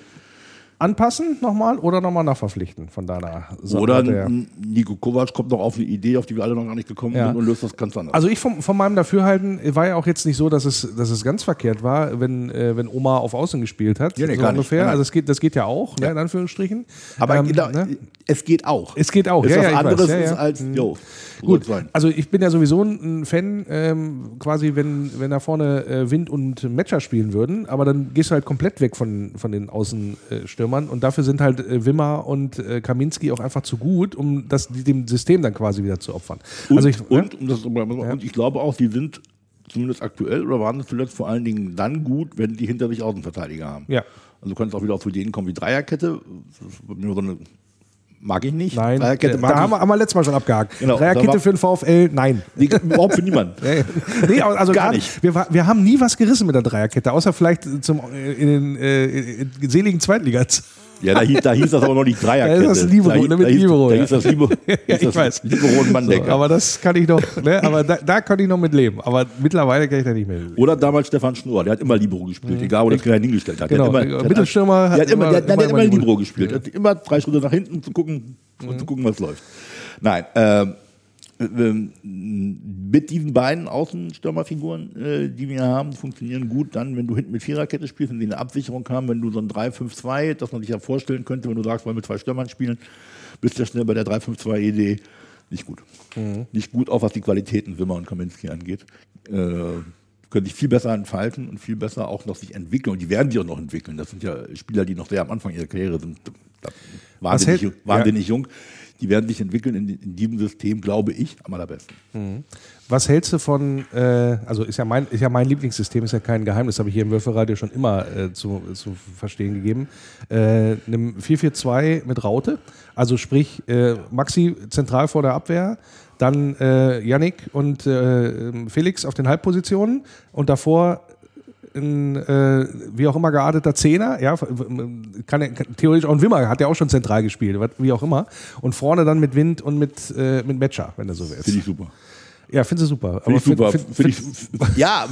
anpassen nochmal oder nochmal nachverpflichten von deiner Seite Oder Nico Kovac kommt noch auf eine Idee, auf die wir alle noch gar nicht gekommen Ja. sind und löst das ganz anders. Also ich vom, von meinem Dafürhalten war ja auch jetzt nicht so, dass es, dass es ganz verkehrt war, wenn, äh, wenn Oma auf Außen gespielt hat. Ja, nee, so gar nicht. ungefähr. Nein. Also es geht, das geht ja auch, ne, in Anführungsstrichen. aber Ähm, ne? es geht auch. Es geht auch, ist ja, was ja, ich anderes weiß, ja, ist ja. als, Mhm. jo, Gut, sein. also ich bin ja sowieso ein Fan, ähm, quasi, wenn, wenn da vorne äh, Wind und Matcher spielen würden, aber dann gehst du halt komplett weg von, von den Außenstürmern und dafür sind halt äh, Wimmer und äh, Kaminski auch einfach zu gut, um das dem System dann quasi wieder zu opfern. Und, also ich, und, um das, und ich glaube auch, die sind zumindest aktuell oder waren es zuletzt vor allen Dingen dann gut, wenn die hinter sich Außenverteidiger haben. Ja. Also du kannst auch wieder auf Ideen kommen wie Dreierkette. Das ist nur so eine, mag ich nicht. Nein, Dreierkette äh, mag da haben wir, ich haben wir letztes Mal schon abgehakt. Genau, Dreierkette für den VfL, nein. Nee, überhaupt für niemanden. nee, also Gar gar nicht. Wir, wir haben nie was gerissen mit der Dreierkette, außer vielleicht zum, äh, in den äh, in seligen Zweitligas. Ja, da hieß, da hieß das aber noch nicht Dreierkette. Da ist das Libero, da, ne, mit da hieß, Libero, Da ja. hieß das Libero, Ja, ich das weiß. Libero und Manndecker. So, aber das kann ich noch, ne? aber da, da kann ich noch mit leben. Aber mittlerweile kann ich da nicht mehr leben. Oder damals Stefan Schnurr, der hat immer Libero gespielt, egal wo der Trainer hingestellt hat. Mhm. Genau, der hat immer, Mittelstürmer hat, immer, der, der hat immer immer Libero. Libero gespielt. Der hat immer drei Schritte nach hinten, um zu gucken, um zu gucken, was läuft. Nein, ähm, mit diesen beiden Außenstürmerfiguren, äh, die wir haben, funktionieren gut dann, wenn du hinten mit Viererkette spielst und die eine Absicherung haben, wenn du so ein 3-5-2, das man sich ja vorstellen könnte, wenn du sagst, wollen wir mit zwei Stürmern spielen, bist du ja schnell bei der 3-5-2-Idee nicht gut. Nicht gut, auch was die Qualitäten Wimmer und Kaminski angeht. Äh, können sich viel besser entfalten und viel besser auch noch sich entwickeln. Und die werden sich auch noch entwickeln. Das sind ja Spieler, die noch sehr am Anfang ihrer Karriere sind. Wahnsinnig, hält- wahnsinnig jung. Die werden sich entwickeln in, in diesem System, glaube ich, am allerbesten. Was hältst du von, äh, also ist ja, mein, ist ja mein Lieblingssystem, ist ja kein Geheimnis, habe ich hier im Würfelradio schon immer äh, zu, zu verstehen gegeben. Äh, einem 4-4-2 mit Raute, also sprich äh, Maxi zentral vor der Abwehr, dann äh, Yannick und äh, Felix auf den Halbpositionen und davor ein, äh, wie auch immer gearteter Zehner, ja, kann, kann theoretisch auch ein Wimmer, hat ja auch schon zentral gespielt, wie auch immer. Und vorne dann mit Wind und mit, äh, mit Matcher, wenn du so willst. Finde ich super. Ja, finde sie super. Finde ich super. find- Find find- ja,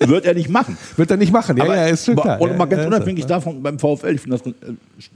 wird er nicht machen. wird er nicht machen. Ja, Aber- ja, ist schon klar. Und mal ganz ja, unabhängig davon, beim VfL, ich finde das, äh,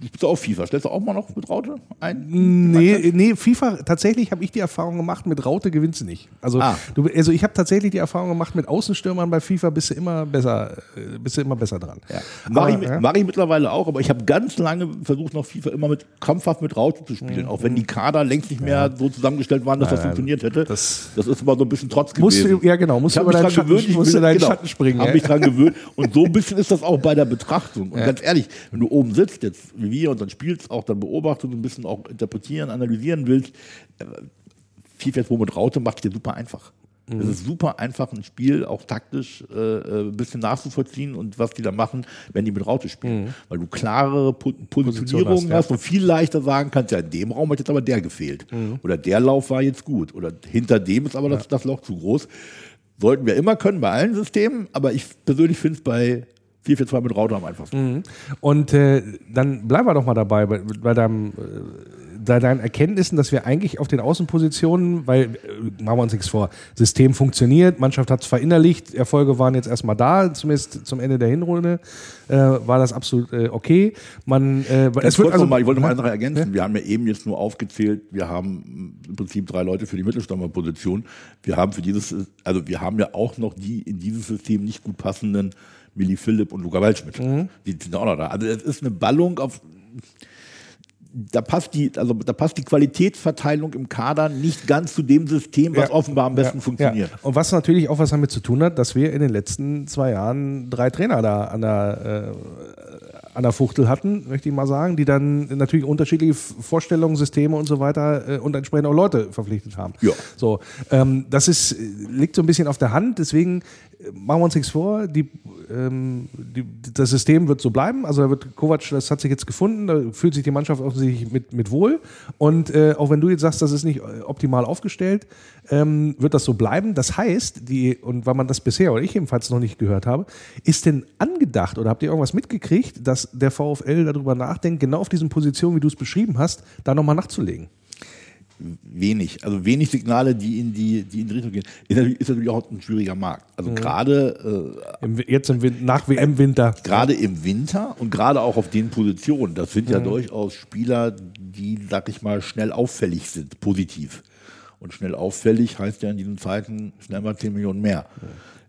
bist du auch FIFA? Stellst du auch mal noch mit Raute ein? Nee, nee, FIFA, tatsächlich habe ich die Erfahrung gemacht, mit Raute gewinnst du nicht. Also, Ah. du, also ich habe tatsächlich die Erfahrung gemacht, mit Außenstürmern bei FIFA bist du immer besser, äh, bist du immer besser dran. Ja. Mache ich, ja. mach ich mittlerweile auch, aber ich habe ganz lange versucht, noch FIFA immer mit krampfhaft mit Raute zu spielen, auch wenn die Kader längst nicht mehr so zusammengestellt waren, dass das funktioniert hätte. das- Das, ist immer so ein bisschen trotz Musst gewesen. du- ja, genau, musst Ich du über deinen Schatten- gewöhnt, ich musst deinen genau, Schatten springen, Hab ja. mich dran gewöhnt. Und so ein bisschen ist das auch bei der Betrachtung. Und ganz ehrlich, wenn du oben sitzt, jetzt wie wir, und dann spielst, auch dann beobachtest und ein bisschen auch interpretieren, analysieren willst, äh, FIFA wo mit Raute macht dir super einfach. Mhm. Es ist super einfach, ein Spiel auch taktisch äh, äh, ein bisschen nachzuvollziehen und was die da machen, wenn die mit Raute spielen. Weil du klarere Po- Positionierungen Mhm. hast, ja. hast und viel leichter sagen kannst, ja, in dem Raum hat jetzt aber der gefehlt. Mhm. Oder der Lauf war jetzt gut. Oder hinter dem ist aber das, das Loch zu groß. Sollten wir immer können bei allen Systemen, aber ich persönlich finde es bei 4-4-2 mit Raute am einfachsten. Und äh, dann bleiben wir doch mal dabei, bei, bei deinem, äh, deinen Erkenntnissen, dass wir eigentlich auf den Außenpositionen, weil, äh, machen wir uns nichts vor, System funktioniert, Mannschaft hat es verinnerlicht, Erfolge waren jetzt erstmal da, zumindest zum Ende der Hinrunde äh, war das absolut äh, okay. Man, äh, es wird also, mal, ich wollte noch mal eine Sache ergänzen. Wir haben ja eben jetzt nur aufgezählt, wir haben im Prinzip drei Leute für die Mittelstürmerposition. Wir haben für dieses, also wir haben ja auch noch die in dieses System nicht gut passenden Willi Philipp und Luca Waldschmidt. Mhm. Die sind auch noch da. Also es ist eine Ballung auf da passt die, also da passt die Qualitätsverteilung im Kader nicht ganz zu dem System, was Ja. offenbar am besten Ja, funktioniert. Ja. Und was natürlich auch was damit zu tun hat, dass wir in den letzten zwei Jahren drei Trainer da an der, äh, an der Fuchtel hatten, möchte ich mal sagen, die dann natürlich unterschiedliche Vorstellungen, Systeme und so weiter äh, und entsprechend auch Leute verpflichtet haben. Ja. So, ähm, das ist, äh, liegt so ein bisschen auf der Hand, deswegen äh, machen wir uns nichts vor, die, ähm, die, das System wird so bleiben, also da wird Kovac, das hat sich jetzt gefunden, da fühlt sich die Mannschaft offensichtlich mit, mit wohl. Und äh, auch wenn du jetzt sagst, das ist nicht äh, optimal aufgestellt, ähm, wird das so bleiben. Das heißt, die, und weil man das bisher oder ich ebenfalls noch nicht gehört habe, ist denn angedacht oder habt ihr irgendwas mitgekriegt, dass der VfL darüber nachdenkt, genau auf diesen Positionen, wie du es beschrieben hast, da nochmal nachzulegen? wenig. Also wenig Signale, die in die, die, in die Richtung gehen. Ist natürlich, ist natürlich auch ein schwieriger Markt. Also gerade äh, Im, jetzt im Win nach WM-Winter. gerade im Winter und gerade auch auf den Positionen. Das sind ja durchaus Spieler, die, sag ich mal, schnell auffällig sind, positiv. Und schnell auffällig heißt ja in diesen Zeiten schnell mal 10 Millionen mehr.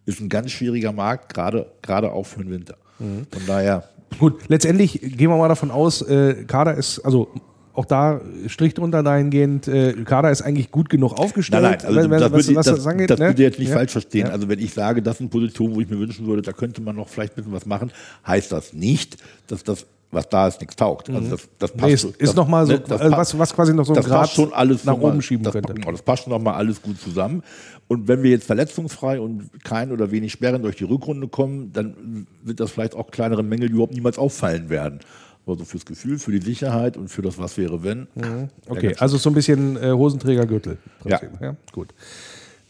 Ist ein ganz schwieriger Markt, gerade, gerade auch für den Winter. Von daher, Gut, letztendlich gehen wir mal davon aus, äh, Kader ist, also auch da Strich drunter dahingehend, äh, Kader ist eigentlich gut genug aufgestellt. Nein, nein, also wenn- wenn- das, was, würde, was das, das angeht. das ne? würde jetzt nicht Ja. falsch verstehen. Ja. Also wenn ich sage, das sind Positionen, wo ich mir wünschen würde, da könnte man noch vielleicht ein bisschen was machen, heißt das nicht, dass das, was da ist, nichts taugt. Also das, das passt Mhm. Nee, ist, das- noch mal so, ne, das passt- was, was quasi noch so ein Grad schon alles nach oben schieben das, könnte. Genau, das passt schon noch mal alles gut zusammen. Und wenn wir jetzt verletzungsfrei und kein oder wenig Sperren durch die Rückrunde kommen, dann wird das vielleicht auch kleinere Mängel, die überhaupt niemals auffallen werden. Aber so fürs Gefühl, für die Sicherheit und für das Was wäre wenn. wäre Okay, also so ein bisschen äh, Hosenträger-Gürtel. Ja. ja. Gut.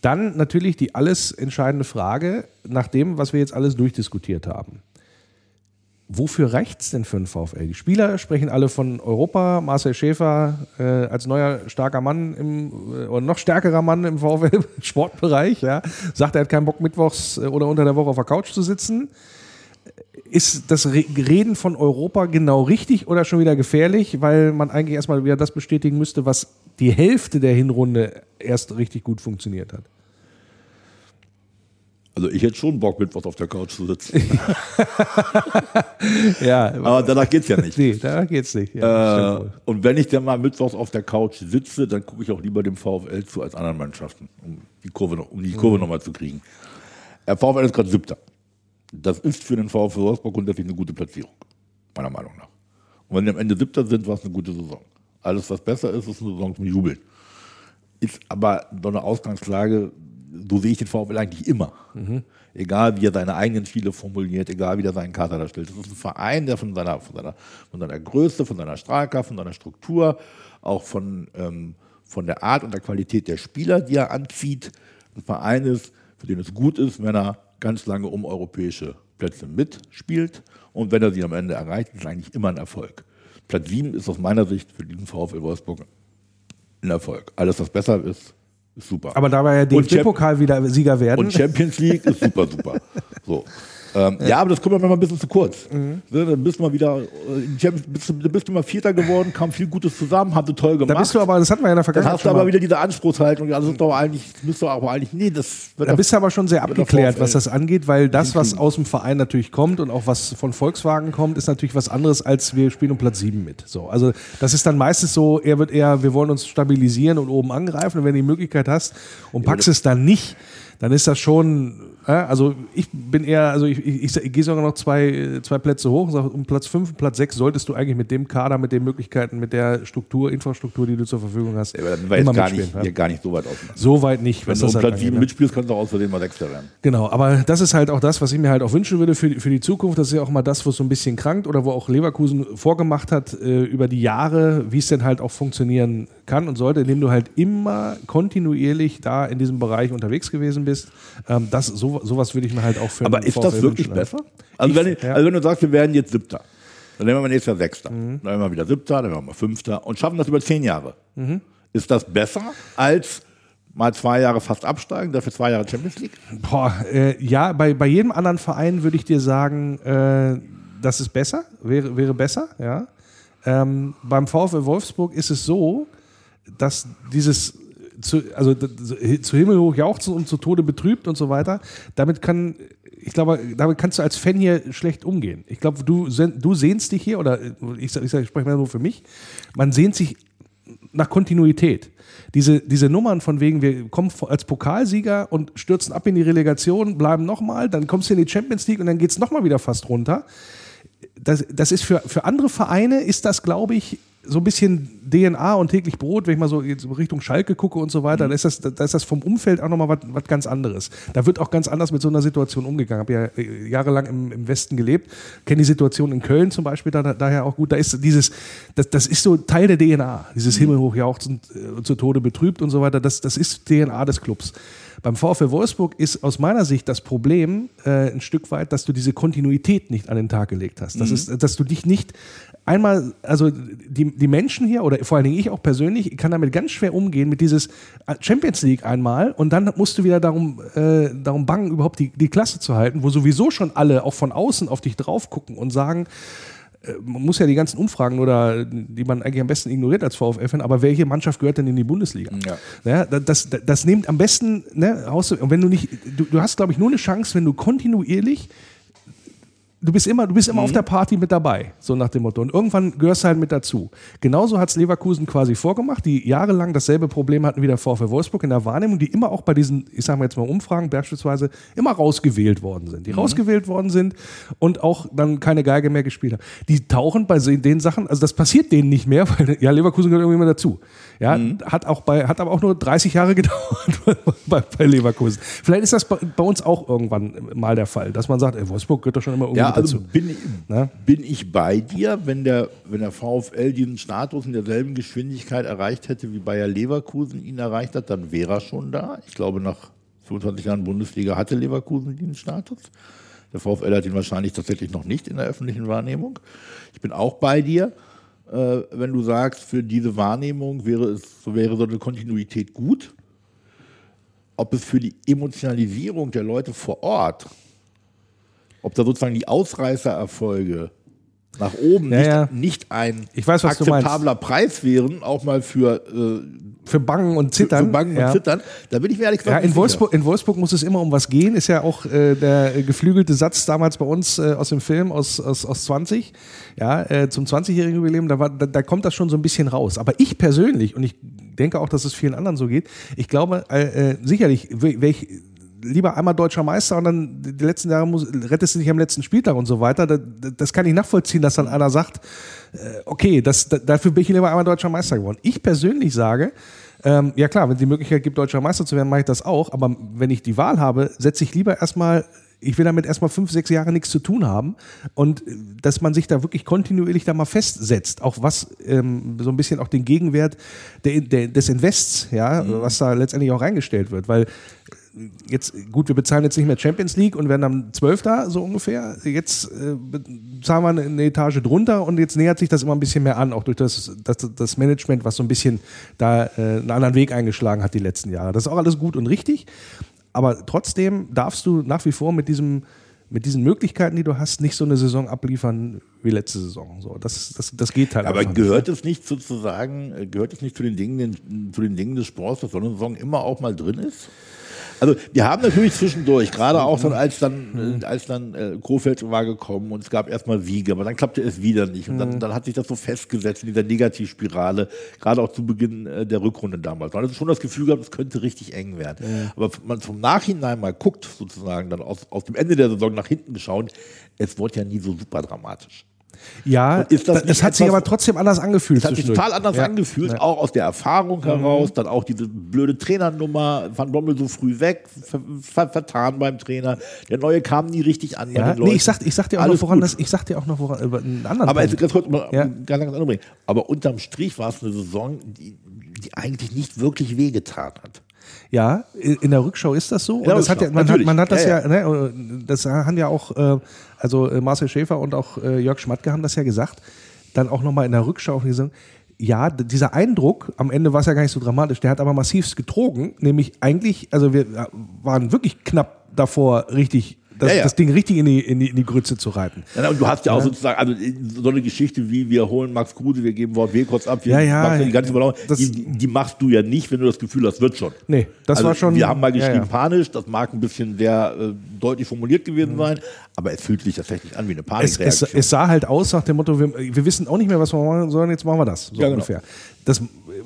Dann natürlich die alles entscheidende Frage, nach dem, was wir jetzt alles durchdiskutiert haben. Wofür reicht es denn für einen VfL? Die Spieler sprechen alle von Europa. Marcel Schäfer äh, als neuer starker Mann im, äh, oder noch stärkerer Mann im VfL-Sportbereich, ja, sagt, er hat keinen Bock, mittwochs äh, oder unter der Woche auf der Couch zu sitzen. Ist das Re Reden von Europa genau richtig oder schon wieder gefährlich, weil man eigentlich erstmal wieder das bestätigen müsste, was die Hälfte der Hinrunde erst richtig gut funktioniert hat? Also ich hätte schon Bock, mit was auf der Couch zu sitzen. Ja, Aber danach geht's ja nicht. nee, da geht's nicht. Ja, Äh, und wenn ich dann mal mittwochs auf der Couch sitze, dann gucke ich auch lieber dem VfL zu als anderen Mannschaften, um die Kurve, noch- um die Kurve nochmal zu kriegen. Der VfL ist gerade siebter. Das ist für den VfL Wolfsburg grundsätzlich eine gute Platzierung, meiner Meinung nach. Und wenn die am Ende siebter sind, war es eine gute Saison. Alles, was besser ist, ist eine Saison zum Jubeln. Ist aber so eine Ausgangslage, so sehe ich den VfL eigentlich immer. Egal, wie er seine eigenen Ziele formuliert, egal, wie er seinen Kader darstellt. Das ist ein Verein, der von seiner, von seiner, von seiner Größe, von seiner Strahlkraft, von seiner Struktur, auch von, ähm, von der Art und der Qualität der Spieler, die er anzieht, ein Verein ist, für den es gut ist, wenn er ganz lange um europäische Plätze mitspielt. Und wenn er sie am Ende erreicht, ist es eigentlich immer ein Erfolg. Platz 7 ist aus meiner Sicht für diesen VfL Wolfsburg ein Erfolg. Alles, was besser ist, ist super. Aber da war ja DFB-Pokal wieder Sieger werden. und Champions League ist super, super. So. Ähm, ja. aber das kommt mir manchmal ein bisschen zu kurz. Mhm. Ne, Dann bist du mal wieder, äh, bist, du- dann bist du mal Vierter geworden, kam viel Gutes zusammen, hast du toll gemacht. da bist du aber, das hatten wir ja in der dann Vergangenheit hast du aber mal. wieder diese Anspruchshaltung, ja, ist doch eigentlich, müsst du aber eigentlich, nee, das Da bist du aber schon sehr abgeklärt, was das angeht, weil das, was aus dem Verein natürlich kommt und auch was von Volkswagen kommt, ist natürlich was anderes, als wir spielen um Platz 7 mit. So, also das ist dann meistens so, er wird eher, wir wollen uns stabilisieren und oben angreifen und wenn du die Möglichkeit hast und packst es dann nicht, dann ist das schon, also ich bin eher, also ich, ich, ich, ich gehe sogar noch zwei, zwei Plätze hoch und sage, um Platz 5 und Platz 6 solltest du eigentlich mit dem Kader, mit den Möglichkeiten, mit der Struktur, Infrastruktur, die du zur Verfügung hast, Ja, aber immer gar nicht, ja. gar nicht so weit auseinander. So weit nicht, Wenn du um halt Platz angeht, 7 ne? mitspielst, kannst du auch außerdem mal Sechster werden. Genau, aber das ist halt auch das, was ich mir halt auch wünschen würde für, die- für die Zukunft. Das ist ja auch mal das, wo es so ein bisschen krankt oder wo auch Leverkusen vorgemacht hat äh, über die Jahre, wie es denn halt auch funktionieren kann und sollte, indem du halt immer kontinuierlich da in diesem Bereich unterwegs gewesen bist. Ähm, das, so, sowas würde ich mir halt auch für Aber ist das VfL wirklich wünschen, besser? Also, Ich- wenn, ich, ja. also wenn du sagst, wir werden jetzt Siebter, dann werden wir nächstes Jahr Sechster, Mhm. dann werden wir wieder Siebter, dann werden wir Fünfter und schaffen das über zehn Jahre. Mhm. Ist das besser als mal zwei Jahre fast absteigen, dafür zwei Jahre Champions League? Boah, äh, ja, bei, bei jedem anderen Verein würde ich dir sagen, äh, das ist besser, wäre, wäre besser, ja. Ähm, beim VfL Wolfsburg ist es so, dass dieses zu, also zu Himmel hoch jauchzen und zu Tode betrübt und so weiter, damit kann, ich glaube, damit kannst du als Fan hier schlecht umgehen. Ich glaube, du, du sehnst dich hier, oder ich, ich, ich spreche mal nur für mich, man sehnt sich nach Kontinuität. Diese, diese Nummern von wegen, wir kommen als Pokalsieger und stürzen ab in die Relegation, bleiben nochmal, dann kommst du in die Champions League und dann geht es nochmal wieder fast runter. Das, das ist für, für andere Vereine ist das, glaube ich, so ein bisschen DNA und täglich Brot, wenn ich mal so jetzt Richtung Schalke gucke und so weiter, dann ist das, da ist das vom Umfeld auch nochmal was, ganz anderes. Da wird auch ganz anders mit so einer Situation umgegangen. Habe ja äh, jahrelang im, im Westen gelebt, kenne die Situation in Köln zum Beispiel da, daher auch gut. Da ist dieses, das, das ist so Teil der DNA, dieses Himmelhochjauchzend äh, und zu Tode betrübt und so weiter. Das, das ist DNA des Clubs. Beim VfL Wolfsburg ist aus meiner Sicht das Problem äh, ein Stück weit, dass du diese Kontinuität nicht an den Tag gelegt hast. Das ist, dass du dich nicht einmal, also die, die Menschen hier, oder vor allen Dingen ich auch persönlich, kann damit ganz schwer umgehen, mit dieses äh, Champions League einmal und dann musst du wieder darum, äh, darum bangen, überhaupt die, die Klasse zu halten, wo sowieso schon alle auch von außen auf dich drauf gucken und sagen, äh, man muss ja die ganzen Umfragen oder die man eigentlich am besten ignoriert als VfL-Fan, aber welche Mannschaft gehört denn in die Bundesliga? Ja. ja das, das, das nimmt am besten, ne, und wenn du nicht, du, du hast, glaube ich, nur eine Chance, wenn du kontinuierlich du bist immer, du bist immer mhm. auf der Party mit dabei, so nach dem Motto. Und irgendwann gehörst du halt mit dazu. Genauso hat es Leverkusen quasi vorgemacht, die jahrelang dasselbe Problem hatten wie der VfL Wolfsburg in der Wahrnehmung, die immer auch bei diesen, ich sage mal jetzt mal Umfragen beispielsweise, immer rausgewählt worden sind. Die mhm. rausgewählt worden sind und auch dann keine Geige mehr gespielt haben. Die tauchen bei den Sachen, also das passiert denen nicht mehr, weil ja, Leverkusen gehört irgendwie immer dazu. Ja, mhm. hat auch bei, hat aber auch nur 30 Jahre gedauert bei, bei Leverkusen. Vielleicht ist das bei, bei, uns auch irgendwann mal der Fall, dass man sagt, ey, Wolfsburg gehört doch schon immer irgendwie ja, also dazu. Bin, bin ich bei dir, wenn der, wenn der VfL diesen Status in derselben Geschwindigkeit erreicht hätte, wie Bayer Leverkusen ihn erreicht hat, dann wäre er schon da. Ich glaube, nach 25 Jahren Bundesliga hatte Leverkusen diesen Status. Der VfL hat ihn wahrscheinlich tatsächlich noch nicht in der öffentlichen Wahrnehmung. Ich bin auch bei dir äh, wenn du sagst, für diese Wahrnehmung wäre es, so wäre so eine Kontinuität gut. Ob es für die Emotionalisierung der Leute vor Ort, ob da sozusagen die Ausreißererfolge nach oben ja, nicht, ja. nicht, ein weiß, akzeptabler Preis wären, auch mal für äh, für Bangen und Zittern. Für, Bangen ja. und Zittern. Da bin ich mir ehrlich gesagt ja, in Wolfsburg, in Wolfsburg muss es immer um was gehen. Ist ja auch äh, der geflügelte Satz damals bei uns äh, aus dem Film aus, aus, aus 20, ja, äh, zum 20-jährigen Jubiläum. Da, war, da, da kommt das schon so ein bisschen raus. Aber ich persönlich, und ich denke auch, dass es vielen anderen so geht, ich glaube, äh, äh sicherlich, wäre ich lieber einmal deutscher Meister und dann die letzten Jahre muss, rettest du dich am letzten Spieltag und so weiter. Das, das kann ich nachvollziehen, dass dann einer sagt, äh, okay, das, dafür bin ich lieber einmal deutscher Meister geworden. Ich persönlich sage, ähm, ja klar, wenn es die Möglichkeit gibt, deutscher Meister zu werden, mache ich das auch. Aber wenn ich die Wahl habe, setze ich lieber erstmal ich will damit erstmal fünf, sechs Jahre nichts zu tun haben und äh, dass man sich da wirklich kontinuierlich da mal festsetzt, auch was ähm, so ein bisschen auch den Gegenwert der, der, des Invests, ja, mhm. was da letztendlich auch reingestellt wird, weil jetzt, gut, wir bezahlen jetzt nicht mehr Champions League und werden dann Zwölfter, so ungefähr. Jetzt äh, zahlen wir eine Etage drunter und jetzt nähert sich das immer ein bisschen mehr an, auch durch das, das, das Management, was so ein bisschen da äh, einen anderen Weg eingeschlagen hat die letzten Jahre. Das ist auch alles gut und richtig. Aber trotzdem darfst du nach wie vor mit diesem mit diesen Möglichkeiten, die du hast, nicht so eine Saison abliefern wie letzte Saison. So, das, das, das geht halt. Aber gehört nicht. es nicht sozusagen, gehört es nicht zu den Dingen, zu den Dingen des Sports, dass so eine Saison immer auch mal drin ist? Also wir haben natürlich zwischendurch, gerade auch dann, als dann, äh, als dann äh, Kofeld war gekommen und es gab erstmal Siege, aber dann klappte es wieder nicht. Und dann, mhm. dann hat sich das so festgesetzt in dieser Negativspirale, gerade auch zu Beginn äh, der Rückrunde damals. Man hat schon das Gefühl gehabt, es könnte richtig eng werden. Ja. Aber wenn man vom Nachhinein mal guckt, sozusagen, dann aus, aus dem Ende der Saison nach hinten geschaut, es wurde ja nie so super dramatisch. Ja, es hat sich aber trotzdem anders angefühlt. Es hat sich total anders ja. angefühlt, ja. auch aus der Erfahrung heraus. Mhm. Dann auch diese blöde Trainernummer, Van Bommel so früh weg, ver ver vertan beim Trainer. Der Neue kam nie richtig an. Ja, nee, ich sag, ich sag dir auch noch, woran das, ich sag dir auch noch woran, über einen anderen Aber Punkt. ganz kurz mal, ja. ganz, ganz bringen. Aber unterm Strich war es eine Saison, die, die eigentlich nicht wirklich wehgetan hat. Ja, in der Rückschau ist das so. Und das hat ja, man, hat, man hat das ja, ja, Ne, das haben ja auch, äh, also äh, Marcel Schäfer und auch äh, Jörg Schmatke haben das ja gesagt, dann auch nochmal in der Rückschau gesagt, ja, dieser Eindruck, am Ende war es ja gar nicht so dramatisch, der hat aber massivst getrogen, nämlich eigentlich, also wir waren wirklich knapp davor, richtig das, ja, ja. das Ding richtig in die, in, die, in die Grütze zu reiten. Ja, und du hast ja, auch sozusagen, also so eine Geschichte wie wir holen Max Kruse, wir geben Wort W kurz ab, wir machen die ganze Überlauf, die, die, machst du ja nicht, wenn du das Gefühl hast, wird schon. Nee, das also war schon. Wir haben mal geschrieben panisch, das mag ein bisschen sehr äh, deutlich formuliert gewesen mhm. sein, aber es fühlt sich tatsächlich an wie eine Panikreaktion. Es, es, es, sah halt aus nach dem Motto, wir, wir, wissen auch nicht mehr, was wir machen sollen, jetzt machen wir das. So genau. ungefähr. Das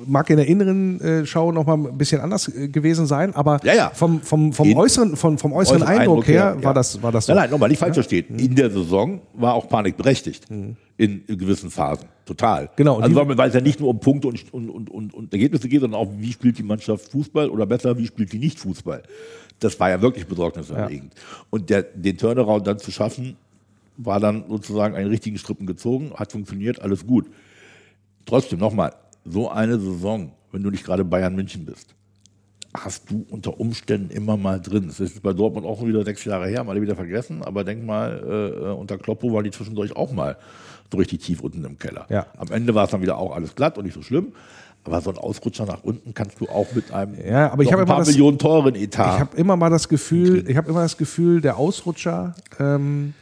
mag in der inneren äh, Schau noch mal ein bisschen anders äh, gewesen sein, aber ja, ja. vom, vom, vom, äußeren, vom, vom äußeren Eindruck, Eindruck her, her war, das, war das so. Nein, nein, nochmal nicht falsch verstehen. Mhm. In der Saison war auch Panik berechtigt. Mhm. In, in, gewissen Phasen. Total. Genau. Also, weil es ja nicht nur um Punkte und, und, und, und, Ergebnisse geht, sondern auch, wie spielt die Mannschaft Fußball oder besser, wie spielt die nicht Fußball. Das war ja wirklich besorgniserregend. Ja. Und der, den Turnaround dann zu schaffen, war dann sozusagen einen richtigen Strippen gezogen, hat funktioniert, alles gut. Trotzdem nochmal, so eine Saison, wenn du nicht gerade Bayern München bist, hast du unter Umständen immer mal drin. Das ist bei Dortmund auch wieder sechs Jahre her, haben alle wieder vergessen, aber denk mal, äh, unter Kloppo waren die zwischendurch auch mal so richtig tief unten im Keller. Ja. Am Ende war es dann wieder auch alles glatt und nicht so schlimm. Aber so ein Ausrutscher nach unten kannst du auch mit einem Ja, aber ich ein paar das- Millionen teuren Etat. Ich habe immer mal das Gefühl, ich habe immer das Gefühl, der Ausrutscher ähm,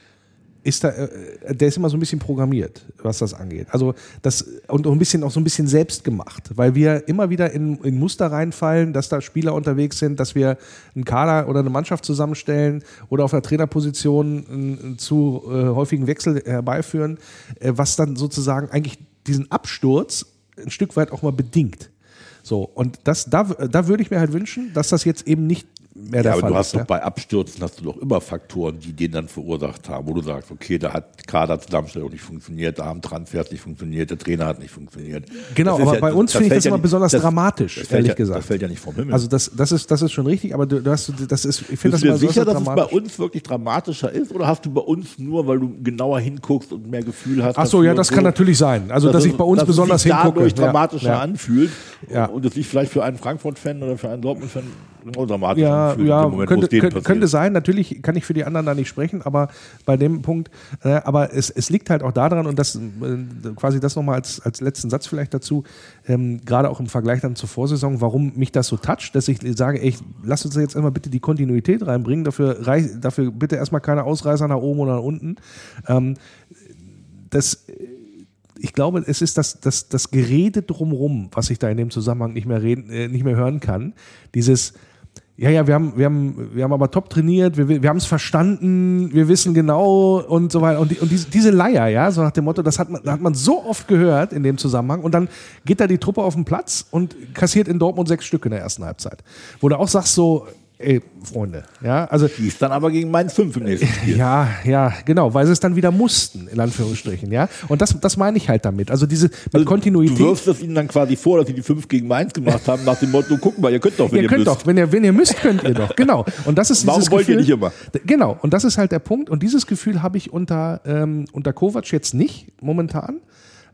ist da, äh, der ist immer so ein bisschen programmiert, was das angeht. Also das und auch ein bisschen auch so ein bisschen selbst gemacht, weil wir immer wieder in, in Muster reinfallen, dass da Spieler unterwegs sind, dass wir einen Kader oder eine Mannschaft zusammenstellen oder auf der Trainerposition einen zu äh, häufigen Wechsel herbeiführen, äh, was dann sozusagen eigentlich diesen Absturz ein Stück weit auch mal bedingt. So, und das, da, da würde ich mir halt wünschen, dass das jetzt eben nicht mehr Ja, aber Fall du hast ist. doch ja. bei Abstürzen hast du doch immer Faktoren, die den dann verursacht haben, wo du sagst, okay, da hat Kaderzusammenstellung nicht funktioniert, da haben Transfers nicht funktioniert, der Trainer hat nicht funktioniert. Genau, Das aber ja- bei uns finde ich das immer nicht- besonders das- dramatisch, das ehrlich ja, gesagt. Das fällt ja nicht vom Himmel. Also das, das, ist, das ist schon richtig, aber du, hast, das ist, ich finde das immer sicher, dass es bei dramatisch. uns wirklich dramatischer ist oder hast du bei uns nur, weil du genauer hinguckst und mehr Gefühl hast? Ach so, ja, das so, kann natürlich sein. Also, dass es- ich bei uns dass es besonders sich hingucke. dadurch dramatischer anfühlt und es sich vielleicht für einen Frankfurt-Fan oder für einen Dortmund-Fan dramatisch Ja, ja Moment, könnte, könnte, könnte sein. Natürlich kann ich für die anderen da nicht sprechen, aber bei dem Punkt, äh, aber es, es liegt halt auch daran, und das äh, quasi das nochmal als, als letzten Satz vielleicht dazu, ähm, gerade auch im Vergleich dann zur Vorsaison, warum mich das so toucht, dass ich sage, ey, lass uns jetzt einmal bitte die Kontinuität reinbringen, dafür, reich, dafür bitte erstmal keine Ausreißer nach oben oder nach unten. Ähm, das ich glaube, es ist das, das, das Gerede drumrum, was ich da in dem Zusammenhang nicht mehr, reden, äh, nicht mehr hören kann. Dieses, ja, ja, wir haben, wir haben, wir haben aber top trainiert, wir, wir haben es verstanden, wir wissen genau und so weiter. Und, die, und diese, diese Leier, ja, so nach dem Motto, das hat man, hat man so oft gehört in dem Zusammenhang. Und dann geht da die Truppe auf den Platz und kassiert in Dortmund sechs Stück in der ersten Halbzeit. Wo du auch sagst, so, ey, Freunde, ja, also Schießt dann aber gegen Mainz 5 im nächsten Spiel. ja, ja, genau, weil sie es dann wieder mussten, in Anführungsstrichen, ja. Und das, das meine ich halt damit. Also diese mit Also, Kontinuität. Du wirfst es ihnen dann quasi vor, dass sie die 5 gegen Mainz gemacht haben, nach dem Motto, guck mal, ihr könnt doch, wenn ihr ihr, könnt müsst. doch, wenn ihr, wenn ihr müsst, könnt ihr doch. Genau. Und das ist Warum wollt ihr Gefühl, nicht immer? Genau. Und das ist halt der Punkt. Und dieses Gefühl habe ich unter, ähm, unter Kovac jetzt nicht momentan.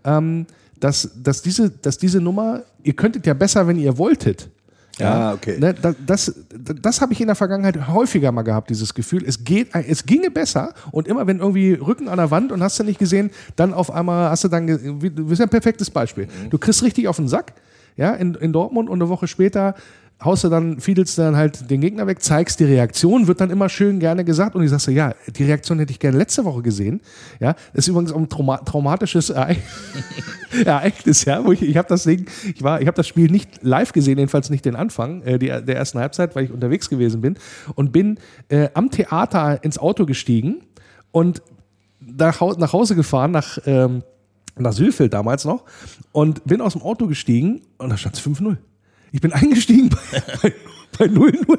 Ähm, dass, dass, diese, dass diese Nummer, ihr könntet ja besser, wenn ihr wolltet. Ja, okay. Ne, das das, das habe ich in der Vergangenheit häufiger mal gehabt, dieses Gefühl. Es, geht, es ginge besser und immer wenn irgendwie Rücken an der Wand und hast du nicht gesehen, dann auf einmal hast du dann, du bist ja ein perfektes Beispiel. Du kriegst richtig auf den Sack, ja, in, in Dortmund und eine Woche später haust du dann, fiedelst du dann halt den Gegner weg, zeigst die Reaktion, wird dann immer schön gerne gesagt. Und ich sag so, ja, die Reaktion hätte ich gerne letzte Woche gesehen, ja, das ist übrigens auch ein Trauma traumatisches Ereignis, ja, wo ich, ich habe das Ding, ich war, ich habe das Spiel nicht live gesehen, jedenfalls nicht den Anfang äh, die, der ersten Halbzeit, weil ich unterwegs gewesen bin. Und bin äh, am Theater ins Auto gestiegen und nach, nach Hause gefahren, nach, ähm, nach Sülfeld damals noch. Und bin aus dem Auto gestiegen und da stand es 5-0. Ich bin eingestiegen bei, bei, bei 0-0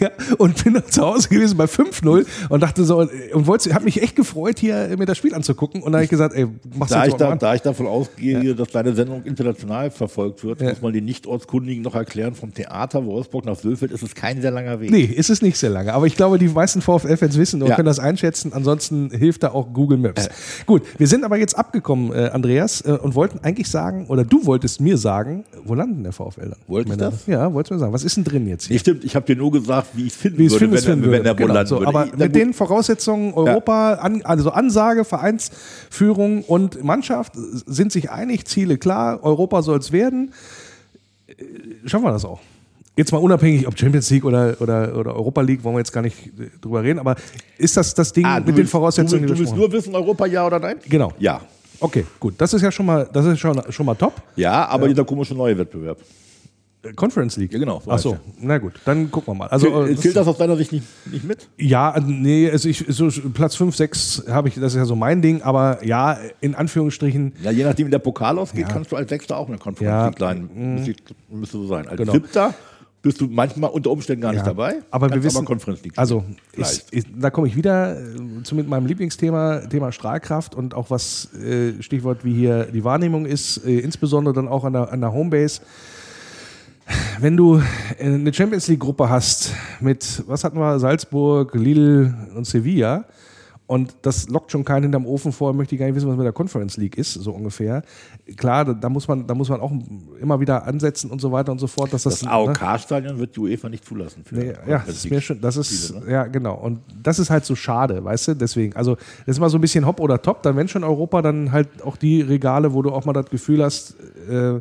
ja, und bin dann zu Hause gewesen bei 5-0 und dachte so, und wollte, habe mich echt gefreut, hier mir das Spiel anzugucken. Und dann habe ich gesagt, ey, mach's Da ich, mal da, da ich davon ausgehe, dass deine Sendung international verfolgt wird, Ja. muss man den Nicht-Ortskundigen noch erklären, vom Theater Wolfsburg nach Sülfeld ist es kein sehr langer Weg. Nee, ist es nicht sehr lange. Aber ich glaube, die meisten VfL-Fans wissen und Ja. können das einschätzen. Ansonsten hilft da auch Google Maps. Gut, wir sind aber jetzt abgekommen, äh, Andreas, äh, und wollten eigentlich sagen, oder du wolltest mir sagen, wo landen der VfL dann? Wollte ich Wenn er- das? Ja, wolltest du mir sagen. Was ist denn drin jetzt hier? Nee, stimmt, ich habe dir nur gesagt, wie ich es finden würde, wenn, finden wenn würde. er Genau, so, würde. aber Ich- mit den Voraussetzungen Europa, an, also Ansage, Vereinsführung und Mannschaft sind sich einig, Ziele klar, Europa soll es werden. Äh, Schaffen wir das auch. Jetzt mal unabhängig, ob Champions League oder, oder, oder Europa League, wollen wir jetzt gar nicht äh, drüber reden, aber ist das das Ding Ah, mit den willst- Voraussetzungen, Du, willst- du willst nur wissen, Europa ja oder nein? Genau. Ja. Okay, gut. Das ist ja schon mal, das ist schon, schon mal top. Ja, aber dieser komische neue Wettbewerb. Conference League. Ja, genau, so Ach so, heißt na gut, dann gucken wir mal. Also, Also, äh, Zählt das aus deiner Sicht nicht, nicht mit? Ja, nee, also ich, so Platz 5, 6 habe ich, das ist ja so mein Ding, aber ja, in Anführungsstrichen, Ja, je nachdem, wie der Pokal ausgeht, Ja. kannst du als Sechster auch in der Conference Ja. League sein. Müsste, müsste so sein. Als Genau. Siebter bist du manchmal unter Umständen gar nicht Ja, dabei. aber wir wissen, aber Conference League also Vielleicht. ist, da komme ich wieder äh, zu mit meinem Lieblingsthema, Thema Strahlkraft und auch was äh, Stichwort wie hier die Wahrnehmung ist, äh, insbesondere dann auch an der, an der Homebase. Wenn du äh, eine Champions League Gruppe hast mit, was hatten wir, Salzburg, Lille und Sevilla Und das lockt schon keinen hinterm Ofen vor, möchte ich gar nicht wissen, was mit der Conference League ist, so ungefähr. Klar, da, da muss man, da muss man auch immer wieder ansetzen und so weiter und so fort. Dass das Das AOK-Stadion wird die UEFA nicht zulassen. Für Nee, ja, das ist mir schon, das ist, ja, genau. Und das ist halt so schade, weißt du, deswegen. Also, das ist mal so ein bisschen hopp oder top, dann wenn schon Europa, dann halt auch die Regale, wo du auch mal das Gefühl hast, äh,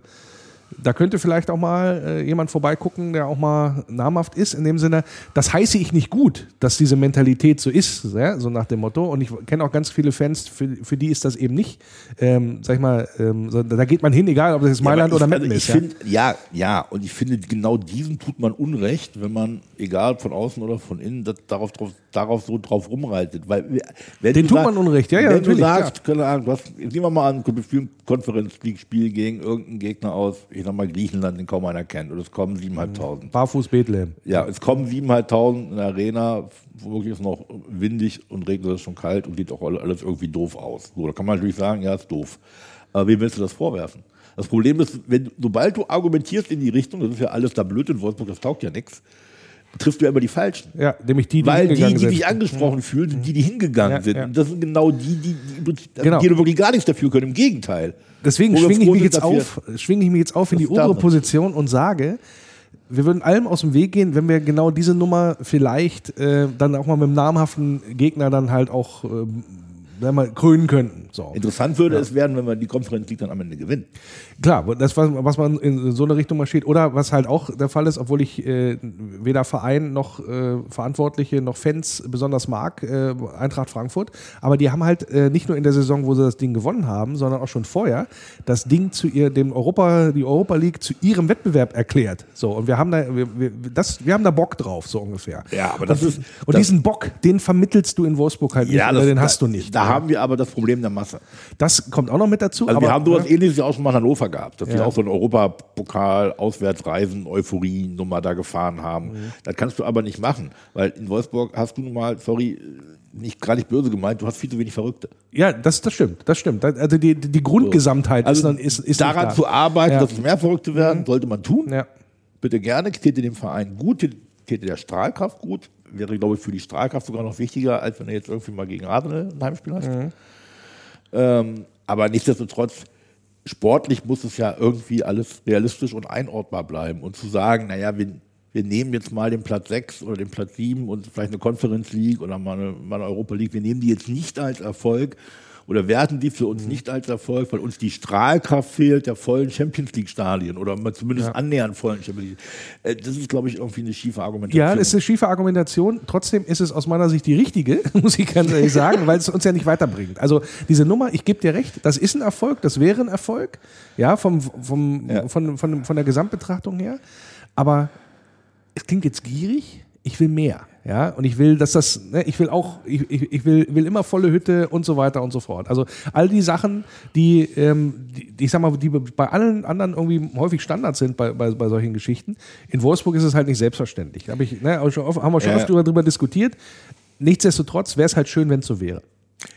da könnte vielleicht auch mal äh, jemand vorbeigucken, der auch mal namhaft ist. In dem Sinne, das heiße ich nicht gut, dass diese Mentalität so ist, ja? so nach dem Motto. Und ich kenne auch ganz viele Fans, für, für die ist das eben nicht. Ähm, sag ich mal, ähm, so, da geht man hin, egal ob das jetzt Mailand Ja, oder ich, Meppen also ist. Find, ja, ja, und ich finde, genau diesen tut man Unrecht, wenn man, egal von außen oder von innen, das, darauf, drauf, darauf so drauf rumreitet. Weil, wenn Den du tut man Unrecht, ja, ja, Wenn du sagst, keine Ahnung, du hast, nehmen wir mal an, wir spielen ein Conference League-Spiel gegen irgendeinen Gegner aus, ich sag mal Griechenland, den kaum einer kennt, und es kommen 7.500. Barfuß Bethlehem. Ja, es kommen 7.500 in der Arena, wirklich ist noch windig und regnet es schon kalt und sieht auch alles irgendwie doof aus. So, da kann man natürlich sagen, ja, ist doof. Aber wem willst du das vorwerfen? Das Problem ist, wenn, sobald du argumentierst in die Richtung, das ist ja alles da blöd in Wolfsburg, das taugt ja nichts, triffst du ja immer die Falschen. Ja, nämlich die, die Weil die, die sind. sich angesprochen fühlen, sind die, die hingegangen Ja, sind. ja. Das sind genau die, die, die, Genau. die wirklich gar nichts dafür können. Im Gegenteil. Deswegen schwinge ich mich jetzt auf, schwinge ich mich jetzt auf in die obere. Position und sage, wir würden allem aus dem Weg gehen, wenn wir genau diese Nummer vielleicht äh, dann auch mal mit einem namhaften Gegner dann halt auch ähm, wenn wir krönen könnten. So. Interessant würde es werden, wenn wir die Conference League dann am Ende gewinnen. Klar, das, was, was man in so eine Richtung marschiert, oder was halt auch der Fall ist, obwohl ich äh, weder Verein noch äh, Verantwortliche noch Fans besonders mag, äh, Eintracht Frankfurt, aber die haben halt äh, nicht nur in der Saison, wo sie das Ding gewonnen haben, sondern auch schon vorher das Ding zu ihr, dem Europa, die Europa League zu ihrem Wettbewerb erklärt. So, und wir haben da, wir, wir, das, wir haben da Bock drauf, so ungefähr. Ja, aber das und, ist- Und das- diesen Bock, den vermittelst du in Wolfsburg halt nicht, oder den hast da, du nicht. Da haben wir aber das Problem der Masse. das kommt auch noch mit dazu. Also aber, wir haben sowas ne? ähnliches ja auch schon mal in Hannover gehabt, dass Ja. wir auch so einen Europapokal, Auswärtsreisen, Euphorie-Nummer da gefahren haben. Mhm. Das kannst du aber nicht machen, weil in Wolfsburg hast du nun mal, sorry, nicht gerade nicht böse gemeint, du hast viel zu wenig Verrückte. Ja, das, das stimmt, das stimmt. Also die, die Grundgesamtheit Also ist, dann, ist, daran nicht zu da. arbeiten, Ja. Mhm. dass es mehr Verrückte werden, sollte man tun. Ja. Bitte gerne, täte dem Verein gut, täte der Strahlkraft gut. Wäre, glaube ich, für die Strahlkraft sogar noch wichtiger, als wenn er jetzt irgendwie mal gegen Arsenal ein Heimspiel hast. Mhm. Ähm, aber nichtsdestotrotz, sportlich muss es ja irgendwie alles realistisch und einordbar bleiben. Und zu sagen, naja, wir, wir nehmen jetzt mal den Platz 6 oder den Platz 7 und vielleicht eine Conference League oder mal eine, mal eine Europa League, wir nehmen die jetzt nicht als Erfolg oder werten die für Mhm. uns nicht als Erfolg, weil uns die Strahlkraft fehlt der vollen Champions League Stadien oder zumindest annähernd vollen Champions League. Äh, Das ist, glaube ich, irgendwie eine schiefe Argumentation. Ja, das ist eine schiefe Argumentation. Trotzdem ist es aus meiner Sicht die richtige, muss ich ganz ehrlich sagen, weil es uns ja nicht weiterbringt. Also diese Nummer, ich gebe dir recht, das ist ein Erfolg, das wäre ein Erfolg, ja, vom, vom, Ja. Von, von, von der Gesamtbetrachtung her. Aber es klingt jetzt gierig, ich will mehr. Ja, und ich will, dass das, ne, ich will auch, ich, ich, ich will, will immer volle Hütte und so weiter und so fort. Also all die Sachen, die, ähm, die, die ich sag mal, die bei allen anderen irgendwie häufig Standard sind bei, bei, bei solchen Geschichten. In Wolfsburg ist es halt nicht selbstverständlich. Hab ich, ne, haben wir schon Ja. oft drüber, drüber diskutiert. Nichtsdestotrotz wäre es halt schön, wenn es so wäre.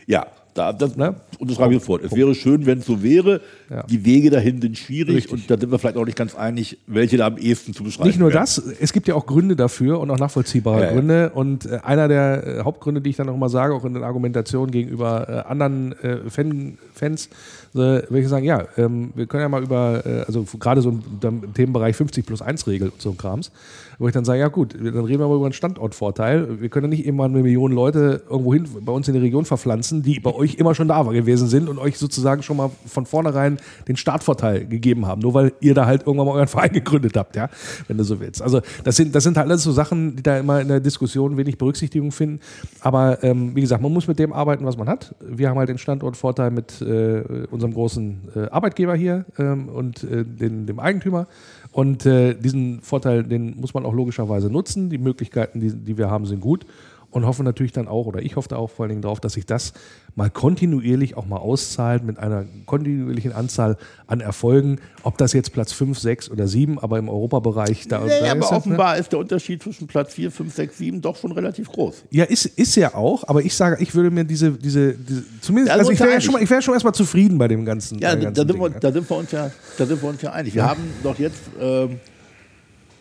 Ja, da, das Ne? unterschreibe ich sofort. Es wäre schön, wenn es so wäre. Ja. Die Wege dahin sind schwierig Richtig. und da sind wir vielleicht auch nicht ganz einig, welche da am ehesten zu beschreiben Nicht nur wären. das, es gibt ja auch Gründe dafür und auch nachvollziehbare Ja, ja. Gründe. Und äh, einer der äh, Hauptgründe, die ich dann auch immer sage, auch in den Argumentationen gegenüber äh, anderen äh, Fan, Fans, äh, würde ich sagen, ja, ähm, wir können ja mal über, äh, also gerade so im, Themenbereich 50 plus 1 Regel und so ein Krams, wo ich dann sage, ja gut, dann reden wir mal über einen Standortvorteil. Wir können ja nicht immer eine Million Leute irgendwo hin bei uns in die Region verpflanzen, die bei euch immer schon da gewesen sind und euch sozusagen schon mal von vornherein den Startvorteil gegeben haben, nur weil ihr da halt irgendwann mal euren Verein gegründet habt, ja, wenn du so willst. Also das sind, das sind halt alles so Sachen, die da immer in der Diskussion wenig Berücksichtigung finden. Aber ähm, wie gesagt, man muss mit dem arbeiten, was man hat. Wir haben halt den Standortvorteil mit äh, unserem großen äh, Arbeitgeber hier ähm, und äh, den, dem Eigentümer. Und äh, diesen Vorteil, den muss man auch logischerweise nutzen. Die Möglichkeiten, die, die wir haben, sind gut. Und hoffe natürlich dann auch, oder ich hoffe auch vor allen Dingen drauf, dass sich das mal kontinuierlich auch mal auszahlt mit einer kontinuierlichen Anzahl an Erfolgen. Ob das jetzt Platz 5, 6 oder 7, aber im Europabereich da, Nee, da aber ist das, ne? offenbar ist der Unterschied zwischen Platz 4, 5, 6, 7 doch schon relativ groß. Ja, ist, ist ja auch, aber ich sage, ich würde mir diese, diese, diese zumindest, Ja, also ich wäre ja schon, mal- ich wär schon erstmal zufrieden bei dem ganzen. Ja, da, sind wir, Ding, ne? da, sind wir uns ja, da sind wir uns ja einig. Wir haben doch jetzt ähm,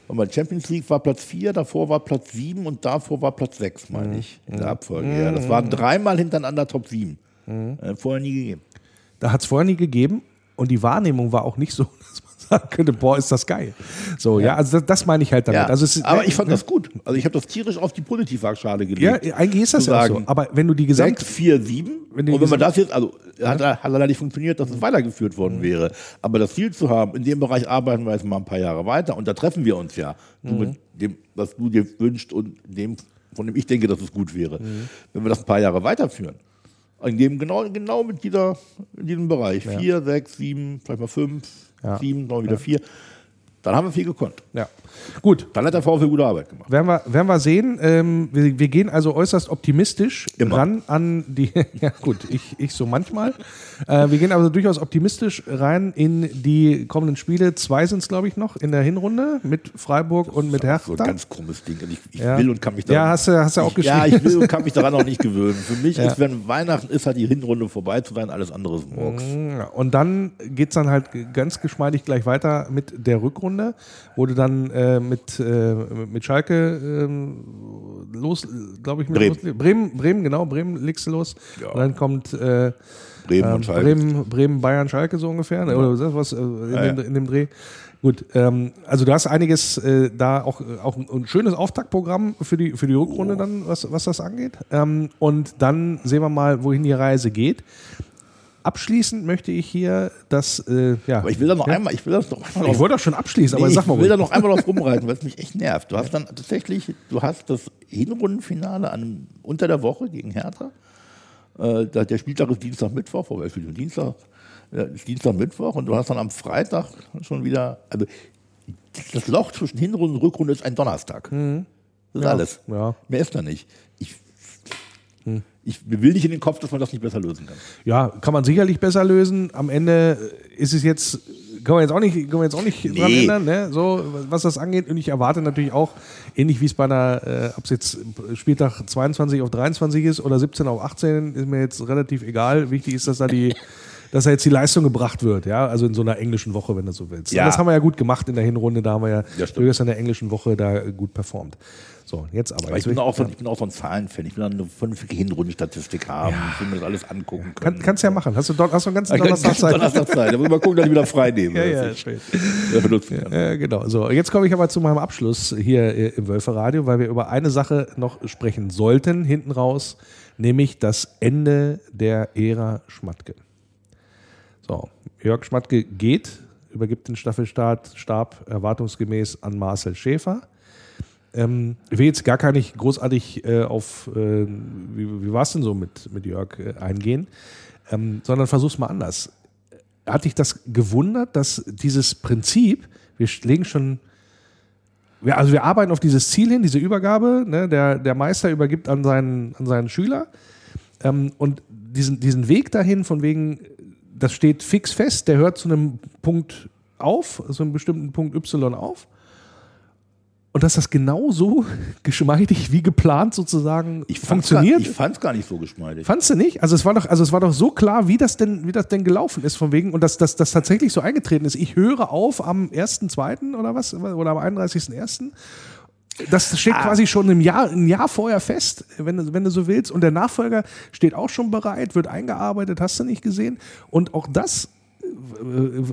Und bei Champions League war Platz 4, davor war Platz 7 und davor war Platz 6, meine ich, in der Abfolge. Ja, das waren dreimal hintereinander Top 7. Äh, vorher nie gegeben. Da hat es vorher nie gegeben und die Wahrnehmung war auch nicht so, sagen könnte, boah, ist das geil. So, ja, also das, das meine ich halt damit. Ja, also ist, aber ich fand das gut. Also ich habe das tierisch auf die Positivwaagschale Ja, gelegt. eigentlich ist das ja so. Aber wenn du die Gesamt... 6, 4, 7. Wenn und wenn man das jetzt, also hat, hat leider nicht funktioniert, dass es weitergeführt worden wäre. Aber das Ziel zu haben, in dem Bereich arbeiten wir jetzt mal ein paar Jahre weiter und da treffen wir uns ja. Du mit dem, was du dir wünschst und dem, von dem ich denke, dass es gut wäre. Wenn wir das ein paar Jahre weiterführen, in dem genau, genau mit dieser, in diesem Bereich, 4, 6, 7, vielleicht mal 5, 7, noch wieder 4, dann haben wir viel gekonnt. Ja. Gut, Dann hat der VfL gute Arbeit gemacht. werden wir, werden wir sehen. Ähm, wir, wir gehen also äußerst optimistisch Immer. ran an die. Ja, gut, ich, ich so manchmal. Äh, wir gehen also durchaus optimistisch rein in die kommenden Spiele. Zwei sind es, glaube ich, noch in der Hinrunde mit Freiburg und mit Hertha. So ein ganz krummes Ding. Ich, ich Ja. will und kann mich Ja, hast du- hast du auch ich, Ja, geschrieben. ich will und kann mich daran auch nicht gewöhnen. Für mich Ja. ist, wenn Weihnachten ist, hat die Hinrunde vorbei zu sein, alles andere ist Murks. Ja, Und dann geht es dann halt ganz geschmeidig gleich weiter mit der Rückrunde, wo du dann äh, mit, äh, mit Schalke ähm, los, glaube ich, mit Bremen. Los, Bremen, Bremen, genau, Bremen legst du los. Ja. Und dann kommt äh, Bremen ähm, und Schalke. Bremen, Bremen, Bayern, Schalke so ungefähr, ne? oder ist das was äh, in, Ja, dem, ja. in dem Dreh. Gut, ähm, also du hast einiges äh, da auch, auch ein, schönes Auftaktprogramm für die, für die Rückrunde dann, was, was das angeht. Ähm, und dann sehen wir mal, wohin die Reise geht. Abschließend möchte ich hier das, äh, ja. Aber ich will da noch ja? einmal, ich will das noch einmal Ich wollte doch schon abschließen, aber Nee, sag mal ich will da noch einmal drauf rumreiten, weil es mich echt nervt. Du hast dann tatsächlich, du hast das Hinrundenfinale an, unter der Woche gegen Hertha. Äh, da- der Spieltag ist Dienstag, Mittwoch, wobei spielt am Dienstag, ja, ist Dienstag, Mittwoch und du hast dann am Freitag schon wieder, also das Loch zwischen Hinrunde und Rückrunde ist ein Donnerstag. Das ist alles. ja. Mehr ist da nicht. Ich, ich will nicht in den Kopf, dass man das nicht besser lösen kann. Ja, kann man sicherlich besser lösen. Am Ende ist es jetzt, kann man jetzt auch nicht, kann man jetzt auch nicht dran Nee. ändern, ne? so, was das angeht. Und ich erwarte natürlich auch, ähnlich wie es bei einer, äh, ob es jetzt Spieltag 22 auf 23 ist oder 17 auf 18, ist mir jetzt relativ egal. Wichtig ist, dass da die, dass da jetzt die Leistung gebracht wird, ja, also in so einer englischen Woche, wenn du so willst. Ja. Das haben wir ja gut gemacht in der Hinrunde, da haben wir ja Ja, durchaus in der englischen Woche da gut performt. So, jetzt aber. Aber ich bin, auch so, ich bin auch so ein Zahlenfan. Ich will eine vernünftige Hinrundenstatistik haben. Ich will mir das alles angucken können. kann, kannst ja machen. Hast du, dort, hast du einen ganzen Ich Donnerstag Zeit? Donnerstag Zeit. Da muss mal gucken, dass ich wieder frei nehme. Ja, ja, ich schön. Äh, genau. So, jetzt komme ich aber zu meinem Abschluss hier äh, im Wölferradio, weil wir über eine Sache noch sprechen sollten, hinten raus, nämlich das Ende der Ära Schmatke. So, Jörg Schmatke geht, übergibt den Staffelstab Stab erwartungsgemäß an Marcel Schäfer. Ähm, ich will jetzt gar gar nicht großartig äh, auf, äh, wie, wie war es denn so mit, mit Jörg äh, eingehen, ähm, sondern versuch's mal anders hat dich das gewundert, dass dieses Prinzip, wir legen schon, wir, also wir arbeiten auf dieses Ziel hin, diese Übergabe, ne, der, der Meister übergibt an seinen, an seinen Schüler ähm, und diesen, diesen Weg dahin, von wegen, das steht fix fest, der hört zu einem Punkt auf, zu einem bestimmten Punkt Y auf. Und dass das genauso geschmeidig wie geplant sozusagen Ich funktioniert. Gar, ich fand es gar nicht so geschmeidig. Fandst du nicht? Also es war doch, also es war doch so klar, wie das denn, wie das denn gelaufen ist von wegen und dass das tatsächlich so eingetreten ist. Ich höre auf am 1.2. oder was? Oder am 31.1. Das steht quasi schon im Jahr, ein Jahr vorher fest, wenn du, wenn du so willst. Und der Nachfolger steht auch schon bereit, wird eingearbeitet, hast du nicht gesehen. Und auch das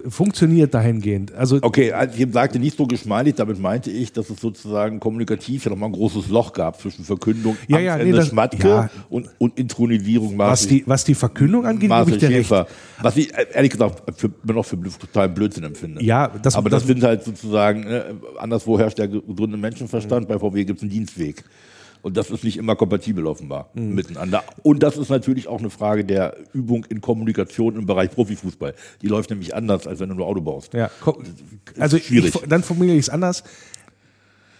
funktioniert dahingehend. Also Okay, als ich sagte, nicht so geschmeidig, damit meinte ich, dass es sozusagen kommunikativ ja nochmal ein großes Loch gab zwischen Verkündung Ja, ja, nee, das- Schmatke ja. und, und Intronisierung was die, was die Verkündung angeht, gebe ich dir recht. Schäfer. Was ich äh, ehrlich gesagt für, immer noch für totalen Blödsinn empfinde. Ja, das- Aber das- das, sind halt sozusagen, äh, anderswo herrscht der gesunde Menschenverstand, bei VW gibt es einen Dienstweg. Und das ist nicht immer kompatibel offenbar Mhm. miteinander. Und das ist natürlich auch eine Frage der Übung in Kommunikation im Bereich Profifußball. Die läuft nämlich anders, als wenn du nur Auto baust. Ja, also ich, schwierig. dann formuliere ich es anders.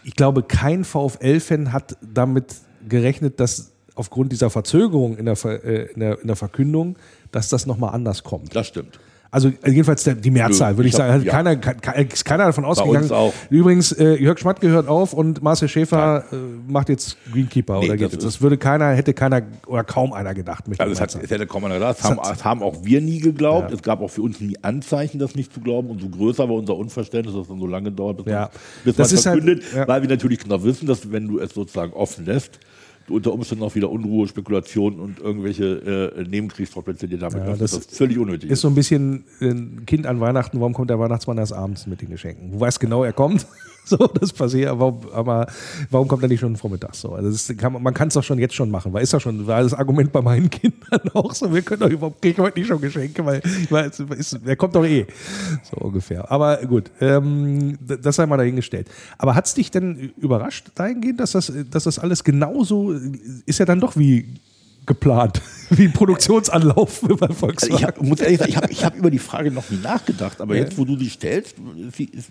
Ich glaube, kein VfL-Fan hat damit gerechnet, dass aufgrund dieser Verzögerung in der, Ver, äh, in der, in der Verkündung, dass das nochmal anders kommt. Das stimmt. Also äh, jedenfalls der, die Mehrzahl, würde ich, ich hab- sagen. Hat ja. keiner, ke- ist keiner davon ausgegangen. auch. Übrigens, äh, Jörg Schmatt gehört auf und Marcel Schäfer äh, macht jetzt Greenkeeper Nee, oder geht das jetzt. Das würde keiner, hätte keiner oder kaum einer gedacht. möchte Also ich es, hat, es hätte kaum einer gedacht. Das haben, das haben auch wir nie geglaubt. Ja. Es gab auch für uns nie Anzeichen, das nicht zu glauben. Und so größer war unser Unverständnis, dass es dann so lange dauert, bis Ja. man bis Das man halt- verkündet. ja. Weil wir natürlich genau wissen, dass wenn du es sozusagen offen lässt, unter Umständen auch wieder Unruhe, Spekulationen und irgendwelche äh, Nebenkriegsschauplätze dir damit Ja, das das völlig unnötig ist so ein bisschen ein Kind an Weihnachten. Warum kommt der Weihnachtsmann erst abends mit den Geschenken? Du weißt genau, er kommt. So, das passiert, aber, aber warum kommt er nicht schon vormittags? So, also kann, man- kann es doch schon jetzt schon machen, weil ist ja schon, war das Argument bei meinen Kindern auch so, wir können doch überhaupt, krieg ich heute nicht schon Geschenke, weil, weil es ist, er kommt doch eh. So ungefähr. Aber gut, ähm, das sei mal dahingestellt. Aber hat es dich denn überrascht dahingehend, dass das, dass das alles genauso, ist ja dann doch wie geplant, wie ein Produktionsanlauf bei Also Volkswagen. ich hab, muss ehrlich sagen, ich habe hab über die Frage noch nie nachgedacht, aber Ja. jetzt, wo du sie stellst, ist,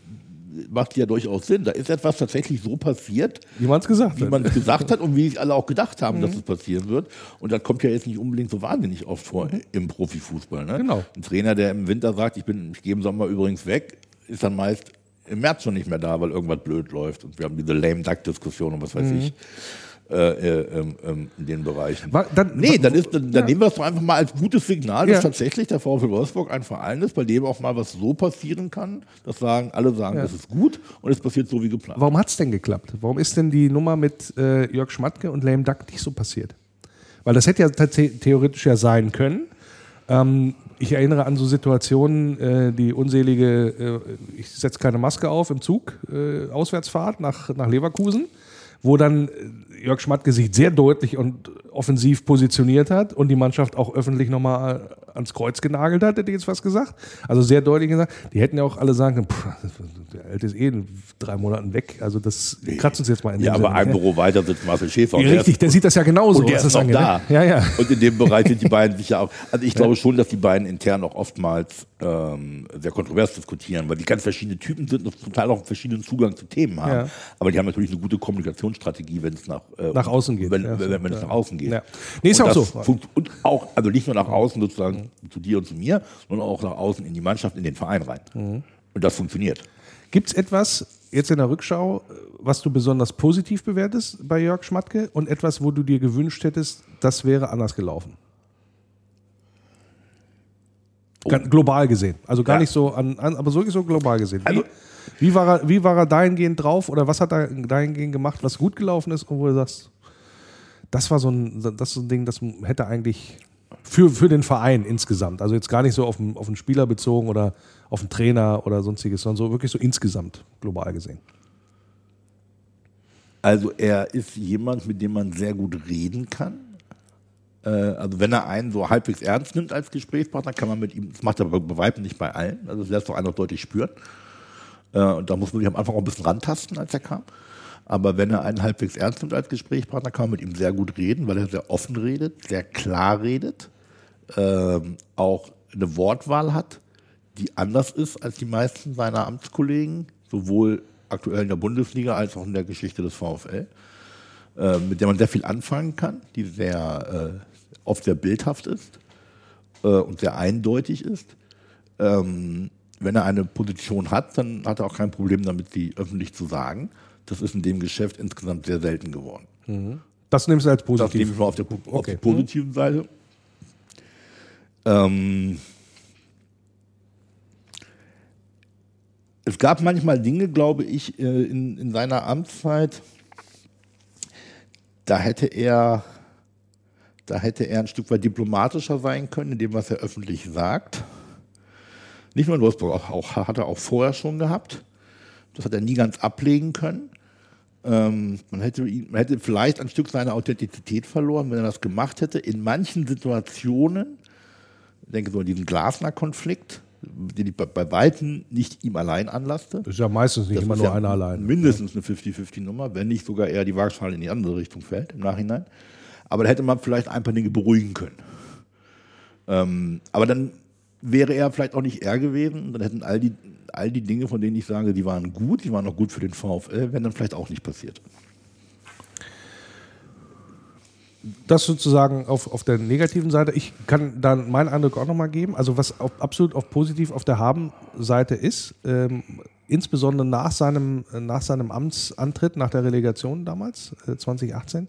macht ja durchaus Sinn. Da ist etwas tatsächlich so passiert, Wie man es gesagt wie hat. gesagt hat und wie sich alle auch gedacht haben, dass es passieren wird. Und das kommt ja jetzt nicht unbedingt so wahnsinnig oft vor im Profifußball. Ne? Genau. Ein Trainer, der im Winter sagt, ich, bin, ich gehe im Sommer übrigens weg, ist dann meist im März schon nicht mehr da, weil irgendwas blöd läuft. Und wir haben diese lame Duck-Diskussion und was weiß ich. Äh, äh, ähm, ähm, in den Bereichen. War- dann- nee, dann, ist, dann, dann Ja. nehmen wir es doch einfach mal als gutes Signal, dass Ja. tatsächlich der VfL Wolfsburg ein Verein ist, bei dem auch mal was so passieren kann, dass sagen, alle sagen, Ja. es ist gut und es passiert so wie geplant. Warum hat es denn geklappt? Warum ist denn die Nummer mit äh, Jörg Schmatke und Lame Duck nicht so passiert? Weil das hätte ja theoretisch ja sein können. Ähm, ich erinnere an so Situationen, äh, die unselige, äh, ich setze keine Maske auf im Zug, äh, Auswärtsfahrt nach, nach Leverkusen, wo dann äh, Jörg Schmatke sich sehr deutlich und offensiv positioniert hat und die Mannschaft auch öffentlich nochmal ans Kreuz genagelt hat, hätte ich jetzt was gesagt. Also sehr deutlich gesagt. Die hätten ja auch alle sagen können, der Alte ist eh in drei Monaten weg. Also das kratzt uns jetzt mal in Ja, aber ein Sinn. Büro weiter sitzt Marcel Schäfer. Ja, richtig, der sieht das ja genauso. und der ist noch angeht, da. ne? Ja, ja. Und in dem Bereich sind die beiden sicher auch. Also ich glaube schon, dass die beiden intern auch oftmals ähm, sehr kontrovers diskutieren, weil die ganz verschiedene Typen sind und zum Teil auch einen verschiedenen Zugang zu Themen haben. Ja. Aber die haben natürlich eine gute Kommunikationsstrategie, wenn es nach, äh, Nach außen geht, Wenn, ja, wenn, wenn es nach außen geht. Ja. Nee, ist und auch so. Und auch, also nicht nur nach außen sozusagen zu dir und zu mir, sondern auch nach außen in die Mannschaft, in den Verein rein. Mhm. Und das funktioniert. Gibt es etwas jetzt in der Rückschau, was du besonders positiv bewertest bei Jörg Schmatke und etwas, wo du dir gewünscht hättest, das wäre anders gelaufen? Gan- Global gesehen. Also gar Ja. nicht so an, an aber wirklich so global gesehen. Wie, Also- wie, war er, wie war er dahingehend drauf oder was hat er dahingehend gemacht, was gut gelaufen ist und wo du sagst, das war so ein, das so ein Ding, das hätte eigentlich für, für den Verein insgesamt, also jetzt gar nicht so auf den, auf den Spieler bezogen oder auf den Trainer oder sonstiges, sondern so wirklich so insgesamt global gesehen. Also er ist jemand, mit dem man sehr gut reden kann. Äh, also wenn er einen so halbwegs ernst nimmt als Gesprächspartner, kann man mit ihm, das macht er bei Weitem nicht bei allen, also das lässt doch auch deutlich spüren. Äh, und da muss man sich am Anfang auch ein bisschen rantasten, als er kam. Aber wenn er einen halbwegs ernst nimmt als Gesprächspartner, kann man mit ihm sehr gut reden, weil er sehr offen redet, sehr klar redet, ähm, auch eine Wortwahl hat, die anders ist als die meisten seiner Amtskollegen, sowohl aktuell in der Bundesliga als auch in der Geschichte des VfL, äh, mit der man sehr viel anfangen kann, die sehr äh, oft sehr bildhaft ist äh, und sehr eindeutig ist. Ähm, wenn er eine Position hat, dann hat er auch kein Problem damit, sie öffentlich zu sagen. Das ist in dem Geschäft insgesamt sehr selten geworden. Das nimmst du als Das nehme positiv. ich mal auf der, auf der positiven Seite. Ähm, es gab manchmal Dinge, glaube ich, äh, in, in seiner Amtszeit, da hätte er, da hätte er ein Stück weit diplomatischer sein können, in dem, was er öffentlich sagt. Nicht nur in Wolfsburg, auch, auch, hat er auch vorher schon gehabt. Das hat er nie ganz ablegen können. Ähm, man, hätte man hätte vielleicht ein Stück seiner Authentizität verloren, wenn er das gemacht hätte. In manchen Situationen, ich denke so an diesen Glasner-Konflikt, den ich bei, bei Weitem nicht ihm allein anlasste. Das ist ja meistens nicht Das immer nur ja einer allein. Mindestens eine 50-50-Nummer, wenn nicht sogar eher die Waagschale in die andere Richtung fällt im Nachhinein. Aber da hätte man vielleicht ein paar Dinge beruhigen können. Ähm, aber dann wäre er vielleicht auch nicht er gewesen. Dann hätten all die, all die Dinge, von denen ich sage, die waren gut, die waren auch gut für den VfL, wären dann vielleicht auch nicht passiert. das sozusagen auf, auf der negativen Seite. Ich kann dann meinen Eindruck auch nochmal geben. Also was auf, absolut auf positiv auf der Haben-Seite ist, ähm, insbesondere nach seinem, nach seinem Amtsantritt, nach der Relegation damals, äh, 2018,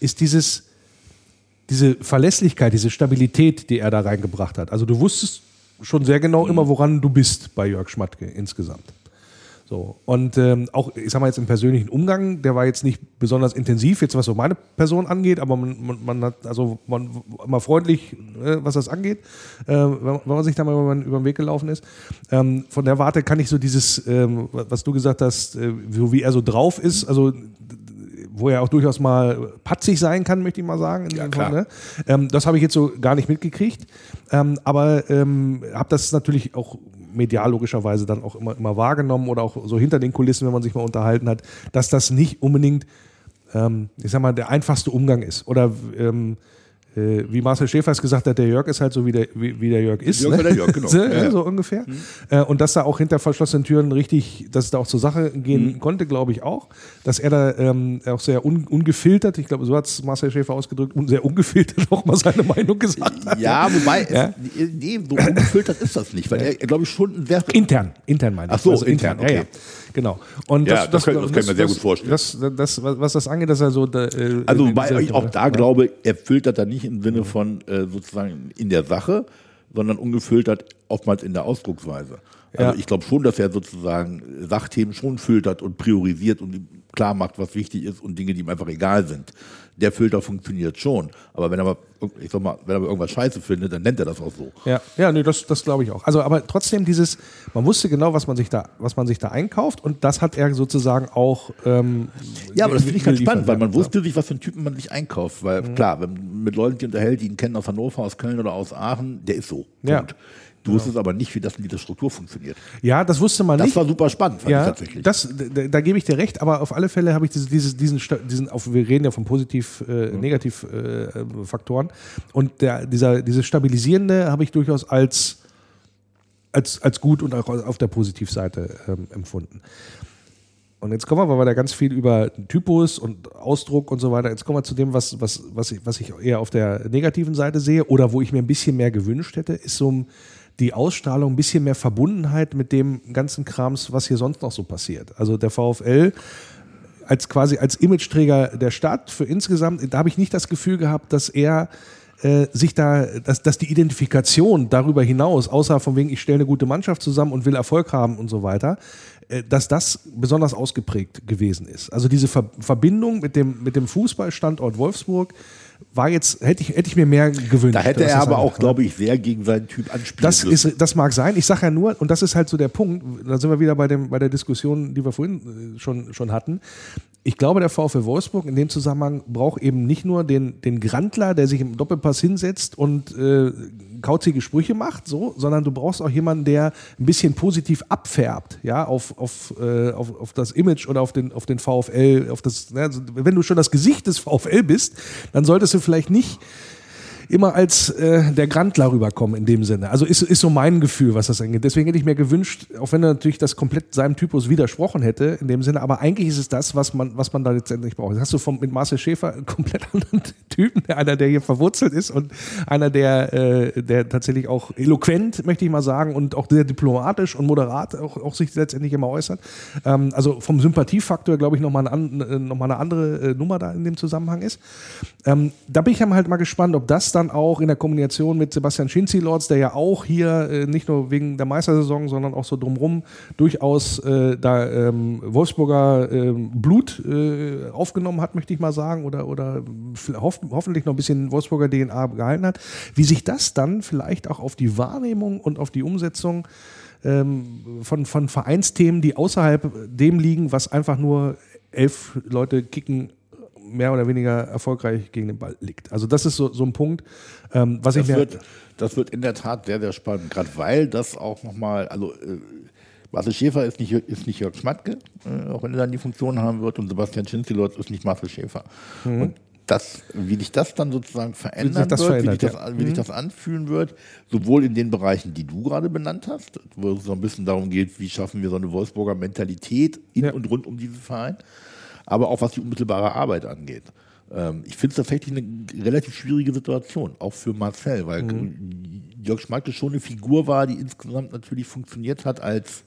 ist dieses, diese Verlässlichkeit, diese Stabilität, die er da reingebracht hat. Also du wusstest schon sehr genau immer, woran du bist bei Jörg Schmatke insgesamt. So. Und ähm, auch, ich sag mal jetzt im persönlichen Umgang, der war jetzt nicht besonders intensiv, jetzt was so meine Person angeht, aber man, man, man hat also man immer freundlich, äh, was das angeht, äh, wenn, wenn man sich da mal über, über den Weg gelaufen ist. Ähm, von der Warte kann ich so dieses, ähm, was du gesagt hast, äh, so wie er so drauf ist, also wo er auch durchaus mal patzig sein kann, möchte ich mal sagen. Ja, Fall, ne? ähm, das habe ich jetzt so gar nicht mitgekriegt, ähm, aber ähm, habe das natürlich auch medial logischerweise dann auch immer, immer wahrgenommen oder auch so hinter den Kulissen, wenn man sich mal unterhalten hat, dass das nicht unbedingt, ähm, ich sag mal, der einfachste Umgang ist. Oder ähm, äh, wie Marcel Schäfer es gesagt hat, der Jörg ist halt so, wie der, wie, wie der Jörg ist. Jörg ne? der Jörg, genau. so, Ja, so ungefähr. Äh, und dass da auch hinter verschlossenen Türen richtig, dass es da auch zur Sache gehen Mhm. konnte, glaube ich auch. Dass er da ähm, auch sehr un, ungefiltert, ich glaube, so hat es Marcel Schäfer ausgedrückt, und sehr ungefiltert auch mal seine Meinung gesagt hat. Ja, wobei, Ja? Es, nee, so ungefiltert ist das nicht, weil er, glaube ich, schon sehr. Intern, intern meine ich. Ach so, intern, Ja, okay. ja. Genau. Und Ja, das kann- das kann ich mir sehr gut vorstellen. Das, das, was das angeht, dass er so. da, äh, Also, in wobei ich auch da glaube, er filtert da nicht im Sinne von äh, sozusagen in der Sache, sondern ungefiltert oftmals in der Ausdrucksweise. Also Ja. ich glaube schon, dass er sozusagen Sachthemen schon filtert und priorisiert und klar macht, was wichtig ist und Dinge, die ihm einfach egal sind. Der Filter funktioniert schon. Aber wenn er mal, ich sag mal, wenn er mal irgendwas scheiße findet, dann nennt er das auch so. Ja, ja, nee, das, das glaube ich auch. Also, aber trotzdem dieses, man wusste genau, was man sich da, was man sich da einkauft und das hat er sozusagen auch. Ähm, Ja, aber das finde ich ganz geliefert, spannend, weil man wusste sich, was für einen Typen man sich einkauft. Weil klar, wenn man mit Leuten sich unterhält, die ihn kennen aus Hannover, aus Köln oder aus Aachen, der ist so. Ja. Du wusstest aber nicht, wie das in dieser Struktur funktioniert. Ja, das wusste man Das nicht. war super spannend, fand ich ja, tatsächlich. das, da, da gebe ich dir recht, aber auf alle Fälle habe ich diese, dieses, diesen, diesen auf, wir reden ja von positiv, äh, negativ äh, und der, dieser, dieses Stabilisierende habe ich durchaus als, als, als gut und auch auf der Positivseite ähm, empfunden. Und jetzt kommen wir, weil wir da ganz viel über Typus und Ausdruck und so weiter, jetzt kommen wir zu dem, was, was, was, ich, was ich eher auf der negativen Seite sehe oder wo ich mir ein bisschen mehr gewünscht hätte, ist so die Ausstrahlung, ein bisschen mehr Verbundenheit mit dem ganzen Krams, was hier sonst noch so passiert. Also der VfL als quasi als Imageträger der Stadt für insgesamt, da habe ich nicht das Gefühl gehabt, dass er äh, sich da, dass, dass die Identifikation darüber hinaus, außer von wegen, ich stelle eine gute Mannschaft zusammen und will Erfolg haben und so weiter, äh, dass das besonders ausgeprägt gewesen ist. Also diese Ver Verbindung mit dem, mit dem Fußballstandort Wolfsburg war jetzt, hätte ich, hätte ich mir mehr gewünscht. da hätte er aber auch, glaube ich, sehr gegen seinen Typ anspielen das, müssen. ist, das mag sein. Ich sage ja nur, und das ist halt so der Punkt, da sind wir wieder bei, dem, bei der Diskussion, die wir vorhin äh, schon, schon hatten. Ich glaube, der VfL Wolfsburg in dem Zusammenhang braucht eben nicht nur den, den Grandler, der sich im Doppelpass hinsetzt und äh, kauzige Sprüche macht, so, sondern du brauchst auch jemanden, der ein bisschen positiv abfärbt, ja, auf, auf, äh, auf, auf das Image oder auf den, auf den VfL, auf das, ne, also wenn du schon das Gesicht des VfL bist, dann solltest du vielleicht nicht immer als äh, der Grandler rüberkommen in dem Sinne. Also ist, ist so mein Gefühl, was das angeht. Deswegen hätte ich mir gewünscht, auch wenn er natürlich das komplett seinem Typus widersprochen hätte, in dem Sinne, aber eigentlich ist es das, was man, was man da letztendlich braucht. Jetzt hast du vom, mit Marcel Schäfer einen komplett anderen Typen, einer, der hier verwurzelt ist und einer, der, äh, der tatsächlich auch eloquent, möchte ich mal sagen, und auch sehr diplomatisch und moderat auch, auch sich letztendlich immer äußert. Ähm, also vom Sympathiefaktor, glaube ich, nochmal eine, an- noch eine andere äh, Nummer da in dem Zusammenhang ist. Ähm, da bin ich halt mal gespannt, ob das dann auch in der Kombination mit Sebastian Schinzi-Lords, der ja auch hier äh, nicht nur wegen der Meistersaison, sondern auch so drumrum durchaus äh, da ähm, Wolfsburger ähm, Blut äh, aufgenommen hat, möchte ich mal sagen, oder, oder hoff, hoffentlich noch ein bisschen Wolfsburger DNA gehalten hat, wie sich das dann vielleicht auch auf die Wahrnehmung und auf die Umsetzung ähm, von, von Vereinsthemen, die außerhalb dem liegen, was einfach nur elf Leute kicken, mehr oder weniger erfolgreich gegen den Ball liegt. Also das ist so, so ein Punkt, ähm, was ich Das mir... wird, das wird in der Tat sehr, sehr spannend, gerade weil das auch nochmal, also äh, Marcel Schäfer ist nicht, ist nicht Jörg Schmatke, äh, auch wenn er dann die Funktion haben wird, und Sebastian Schinzilotz ist nicht Marcel Schäfer. Und das, wie sich das dann sozusagen verändern das wird, verändert, wie, sich das, ja. Mhm. wie sich das anfühlen wird, sowohl in den Bereichen, die du gerade benannt hast, wo es so ein bisschen darum geht, wie schaffen wir so eine Wolfsburger Mentalität in Ja. und rund um diesen Verein, aber auch was die unmittelbare Arbeit angeht. Ähm, ich finde es tatsächlich eine relativ schwierige Situation, auch für Marcel, weil Jörg Schmatke schon eine Figur war, die insgesamt natürlich funktioniert hat als,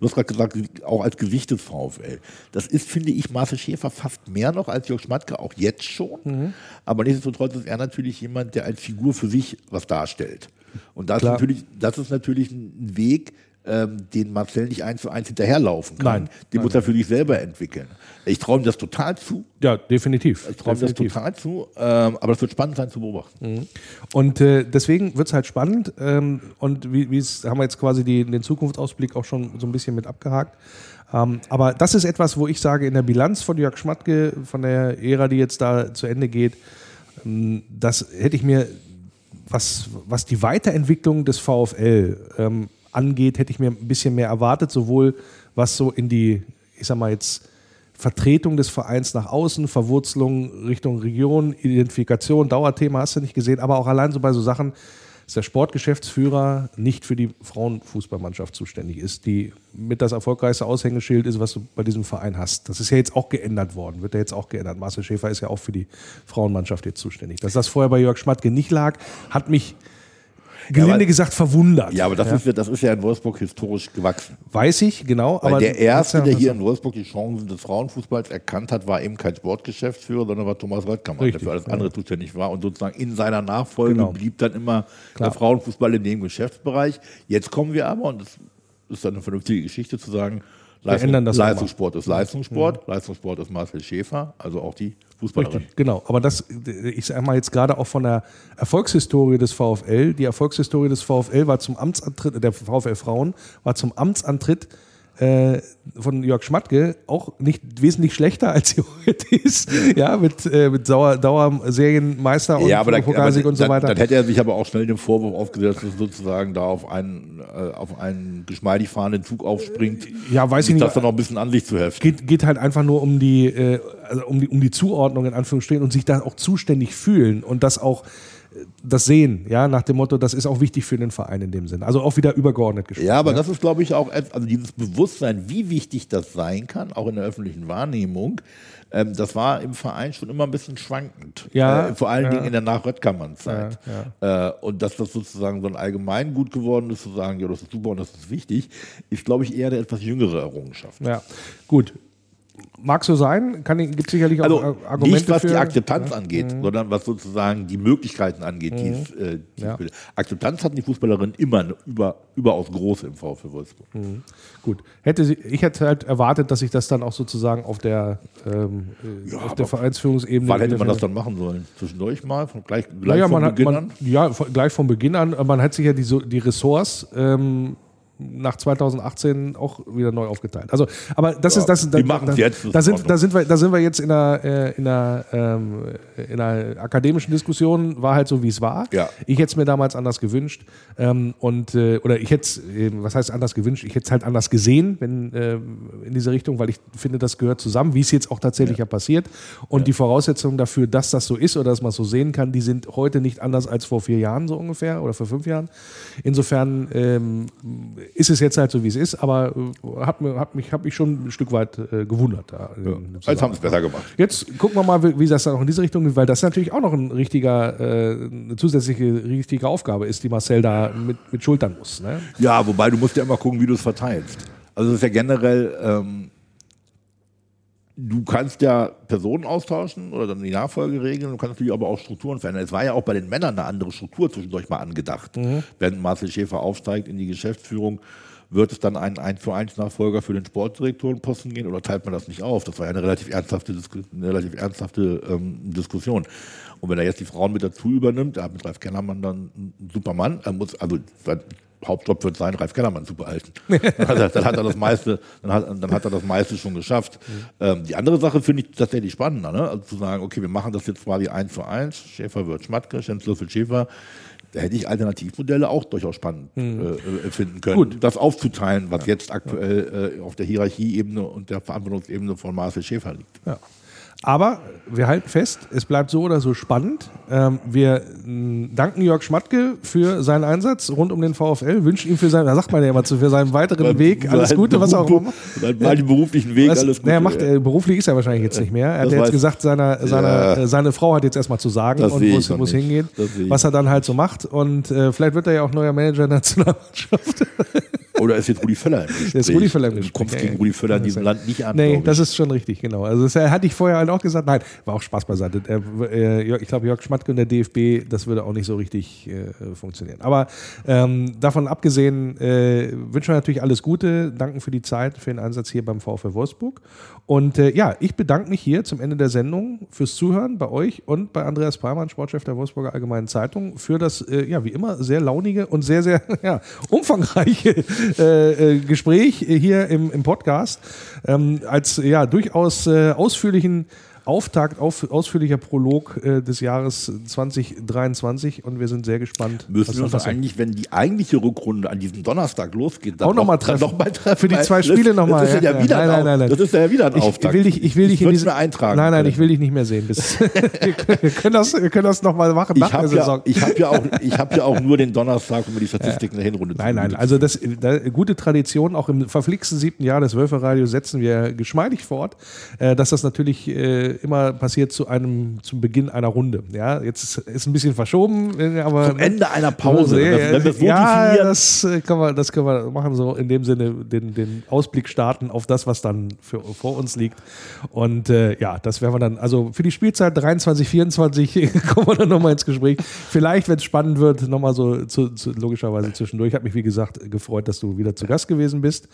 du hast gerade gesagt, auch als Gesicht des VfL. Das ist, finde ich, Marcel Schäfer fast mehr noch als Jörg Schmatke, auch jetzt schon. Aber nichtsdestotrotz ist er natürlich jemand, der als Figur für sich was darstellt. Und das, ist natürlich, das ist natürlich ein Weg, ähm, den Marcel nicht eins zu eins hinterherlaufen kann. Nein. Den muss er für sich selber entwickeln. Ich traue ihm das total zu. Ja, definitiv. Ich traue ihm das total zu. Ähm, aber es wird spannend sein zu beobachten. Und äh, deswegen wird es halt spannend. Ähm, und wie haben wir jetzt quasi die, den Zukunftsausblick auch schon so ein bisschen mit abgehakt. Ähm, aber das ist etwas, wo ich sage, in der Bilanz von Jörg Schmatke, von der Ära, die jetzt da zu Ende geht, ähm, das hätte ich mir, was, was die Weiterentwicklung des VfL ähm, angeht, hätte ich mir ein bisschen mehr erwartet, sowohl was so in die, ich sag mal jetzt, Vertretung des Vereins nach außen, Verwurzelung Richtung Region, Identifikation, Dauerthema hast du nicht gesehen, aber auch allein so bei so Sachen, dass der Sportgeschäftsführer nicht für die Frauenfußballmannschaft zuständig ist, die mit das erfolgreichste Aushängeschild ist, was du bei diesem Verein hast. Das ist ja jetzt auch geändert worden, wird ja jetzt auch geändert. Marcel Schäfer ist ja auch für die Frauenmannschaft jetzt zuständig. Dass das vorher bei Jörg Schmatke nicht lag, hat mich gelinde aber- gesagt verwundert. Ja, aber das, Ist, ja, das ist ja in Wolfsburg historisch gewachsen. Weiß ich, genau. Weil aber der Erste, der hier in Wolfsburg die Chancen des Frauenfußballs erkannt hat, war eben kein Sportgeschäftsführer, sondern war Thomas Röttkammer, der für alles andere zuständig war. Und sozusagen in seiner Nachfolge Genau. blieb dann immer Klar. der Frauenfußball in dem Geschäftsbereich. Jetzt kommen wir aber, und das ist dann eine vernünftige Geschichte zu sagen, Leistung, ändern das. Leistungssport ist Leistungssport, Leistungssport ist Marcel Schäfer, also auch die Fußballerin. Richtig, genau. Aber das, ich sage mal jetzt gerade auch von der Erfolgshistorie des VfL. Die Erfolgshistorie des VfL war zum Amtsantritt, der VfL Frauen war zum Amtsantritt äh, von Jörg Schmatke auch nicht wesentlich schlechter, als sie heute ist. Ja, mit, äh, mit Dauer, Dauerserienmeister und Ja, aber, da, Pokalsieg und so weiter. dann hätte er sich aber auch schnell den Vorwurf aufgesetzt, dass er sozusagen da auf einen, äh, auf einen geschmeidig fahrenden Zug aufspringt. Ja, weiß ich nicht. Das dann noch ein bisschen an sich zu heften. geht, geht halt einfach nur um die, äh, also um die, um die Zuordnung in Anführungsstrichen und sich da auch zuständig fühlen und das auch das sehen, ja, nach dem Motto, das ist auch wichtig für den Verein in dem Sinn. Also auch wieder übergeordnet gesprochen. Ja, aber das ist, glaube ich, auch, also dieses Bewusstsein, wie wichtig das sein kann, auch in der öffentlichen Wahrnehmung, ähm, das war im Verein schon immer ein bisschen schwankend. Ja, äh, vor allen ja. Dingen in der Nach-Röttkammern-Zeit. Äh, und dass das sozusagen so ein Allgemeingut geworden ist, zu sagen, ja, das ist super und das ist wichtig, ist, glaube ich, eher eine etwas jüngere Errungenschaft. Ja, gut. Mag so sein, gibt sicherlich auch Also Ar- Argumente nicht was für. die Akzeptanz angeht, sondern was sozusagen die Möglichkeiten angeht. Die es, äh, die Ja. Akzeptanz hatten die Fußballerinnen immer eine über, überaus große im VfL Wolfsburg. Gut. Hätte sie, ich hätte halt erwartet, dass sich das dann auch sozusagen auf der, ähm, äh, auf der Vereinsführungsebene. Wann hätte man das dann machen sollen? Zwischendurch mal? Von gleich gleich Naja, von man hat, Beginn man, an? ja, von- gleich von Beginn an. äh, Man hat sich ja die, die Ressorts ähm, nach 2018 auch wieder neu aufgeteilt. Also, aber das ist das. die da, jetzt, das Da ist in sind, da sind wir, da sind wir jetzt in einer, äh, in einer, ähm, in einer akademischen Diskussion. War halt so, wie es war. Ja. Ich hätte es mir damals anders gewünscht ähm, und äh, oder ich hätte es, äh, was heißt anders gewünscht? Ich hätte es halt anders gesehen, wenn äh, in diese Richtung, weil ich finde, das gehört zusammen, wie es jetzt auch tatsächlich ja, passiert. Und die Voraussetzungen dafür, dass das so ist oder dass man es so sehen kann, die sind heute nicht anders als vor vier Jahren so ungefähr oder vor fünf Jahren. Insofern ähm, ist es jetzt halt so, wie es ist, aber äh, hat, hat mich, hat mich schon ein Stück weit äh, gewundert. Da, dem Jetzt haben sie es besser gemacht. Jetzt gucken wir mal, wie wie das dann auch in diese Richtung geht, weil das natürlich auch noch ein richtiger, äh, eine zusätzliche richtige Aufgabe ist, die Marcel da mit, mit schultern muss. Ne? Ja, wobei du musst ja immer gucken, wie du es verteilst. Also es ist ja generell, ähm, du kannst ja Personen austauschen oder dann die Nachfolge regeln, du kannst natürlich aber auch Strukturen verändern. Es war ja auch bei den Männern eine andere Struktur zwischendurch mal angedacht. Wenn Marcel Schäfer aufsteigt in die Geschäftsführung, wird es dann einen 1 zu 1 Nachfolger für den Sportdirektorenposten gehen oder teilt man das nicht auf? Das war ja eine relativ ernsthafte, Disku eine relativ ernsthafte ähm, Diskussion. Und wenn er jetzt die Frauen mit dazu übernimmt, er hat mit Ralf Kellermann dann einen super Mann, er muss, also Hauptjob wird sein, Ralf Kellermann zu behalten. dann, hat er, dann hat er das meiste, dann hat, dann hat er das meiste schon geschafft. Ähm, die andere Sache finde ich tatsächlich spannender, ne? Also zu sagen, okay, wir machen das jetzt quasi eins zu eins, Schäfer wird Schmatke, Schenzlöffel Schäfer. Da hätte ich Alternativmodelle auch durchaus spannend äh, äh, finden können. Gut. Das aufzuteilen, was jetzt aktuell äh, auf der Hierarchieebene und der Verantwortungsebene von Marcel Schäfer liegt. Ja. Aber wir halten fest, es bleibt so oder so spannend. Ähm, wir mh, danken Jörg Schmatke für seinen Einsatz rund um den VfL, wünschen ihm für seinen, da sagt man ja immer, für seinen weiteren Weg alles Gute, was auch immer. Seinen ja. beruflichen Weg was, alles Gute. Naja, macht, äh, beruflich ist er wahrscheinlich jetzt nicht mehr. Er hat Das ja jetzt gesagt, seine, seine, Ja. seine Frau hat jetzt erstmal zu sagen Das und Das sehe ich was er dann halt so macht. Und äh, vielleicht wird er ja auch neuer Manager der Nationalmannschaft. Oder ist jetzt Rudi Völler im Gespräch? ist Rudi Völler im Du Gespräch, kommst ja, gegen. Rudi Völler in diesem Land nicht an, Nee, das ist schon richtig, genau. Also das hatte ich vorher halt auch gesagt. Nein, war auch Spaß beiseite. Äh, ich glaube, Jörg Schmatke und der DFB, das würde auch nicht so richtig äh, funktionieren. Aber ähm, davon abgesehen äh, wünschen wir natürlich alles Gute. Danken für die Zeit, für den Einsatz hier beim VfL Wolfsburg. Und äh, ja, ich bedanke mich hier zum Ende der Sendung fürs Zuhören bei euch und bei Andreas Palmann, Sportchef der Wolfsburger Allgemeinen Zeitung, für das, äh, ja, wie immer, sehr launige und sehr, sehr ja, umfangreiche äh, äh, Gespräch hier im, im Podcast. Ähm, als ja, durchaus äh, ausführlichen Auftakt, auf, ausführlicher Prolog äh, des Jahres 2023 und wir sind sehr gespannt. Müssen wir uns dann eigentlich, wenn die eigentliche Rückrunde an diesem Donnerstag losgeht, Auch noch mal dann treffen. Noch mal treffen. Für die zwei das- Spiele noch mal, Das ist ja, ja. wieder Nein, ein nein, nein, nein. Das ist ja wieder ein Ich, Auftakt. ich will dich, ich will dich in würd's diese, mir eintragen. Nein, nein, ich will dich nicht mehr sehen. Wir können das, wir können das noch mal machen Ich nach der habe ja, Saison. ich hab ja, auch- ich hab ja auch nur den Donnerstag, um mir die Statistiken der Hinrunde zu Nein, nein, also das da, gute Tradition, auch im verflixten siebten Jahr des Wölferradio setzen wir geschmeidig fort, äh, dass das natürlich äh, immer passiert zu einem, zum Beginn einer Runde. Ja, jetzt ist, ist ein bisschen verschoben, äh, aber Zum Ende einer Pause. Ja, Wenn wir- es so ja, das äh, können wir, das können wir machen, so in dem Sinne den, den Ausblick starten auf das, was dann für, vor uns liegt. Und äh, ja, das werden wir dann, also für die Spielzeit 23, 24 kommen wir dann nochmal ins Gespräch. Vielleicht, wenn es spannend wird, nochmal so zu, zu, logischerweise zwischendurch. Ich habe mich, wie gesagt, gefreut, dass du wieder zu Gast gewesen bist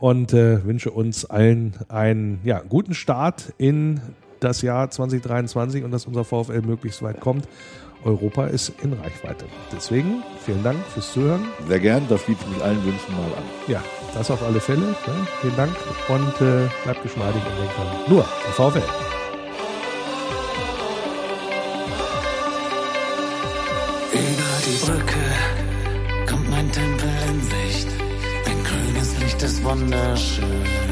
und äh, wünsche uns allen einen ja, guten Start in das Jahr 2023 und dass unser VfL möglichst weit kommt. Europa ist in Reichweite. Deswegen vielen Dank fürs Zuhören. Sehr gern, das schließe ich mit allen Wünschen mal an. Ja, das auf alle Fälle. Ja, vielen Dank und äh, bleibt geschmeidig und denkt dran. Nur der VfL. Über die Brücke kommt mein Tempel in Sicht. Ein grünes Licht ist wunderschön.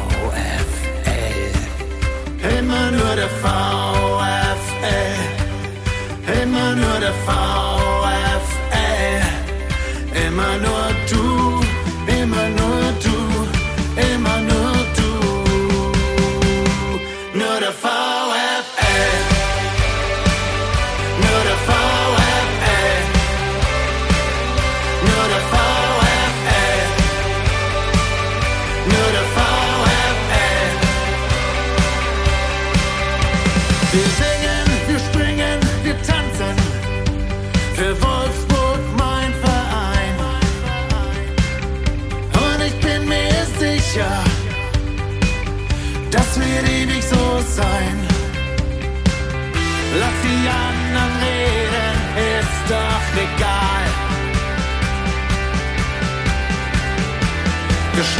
Immer nur der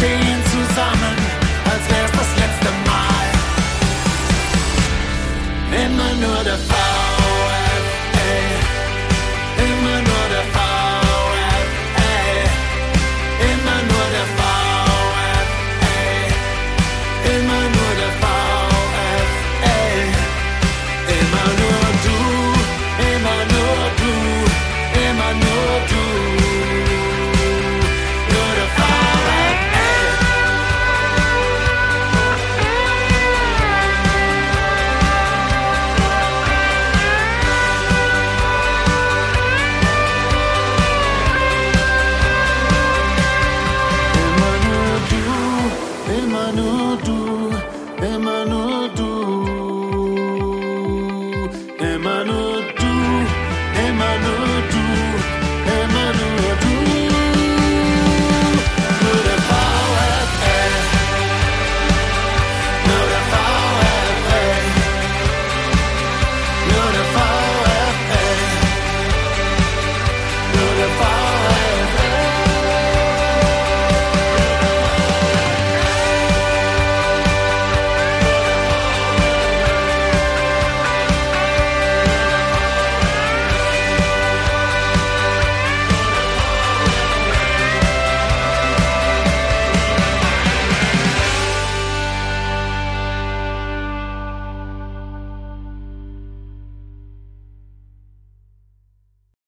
stehen zusammen, als wär's das letzte Mal. Immer nur der.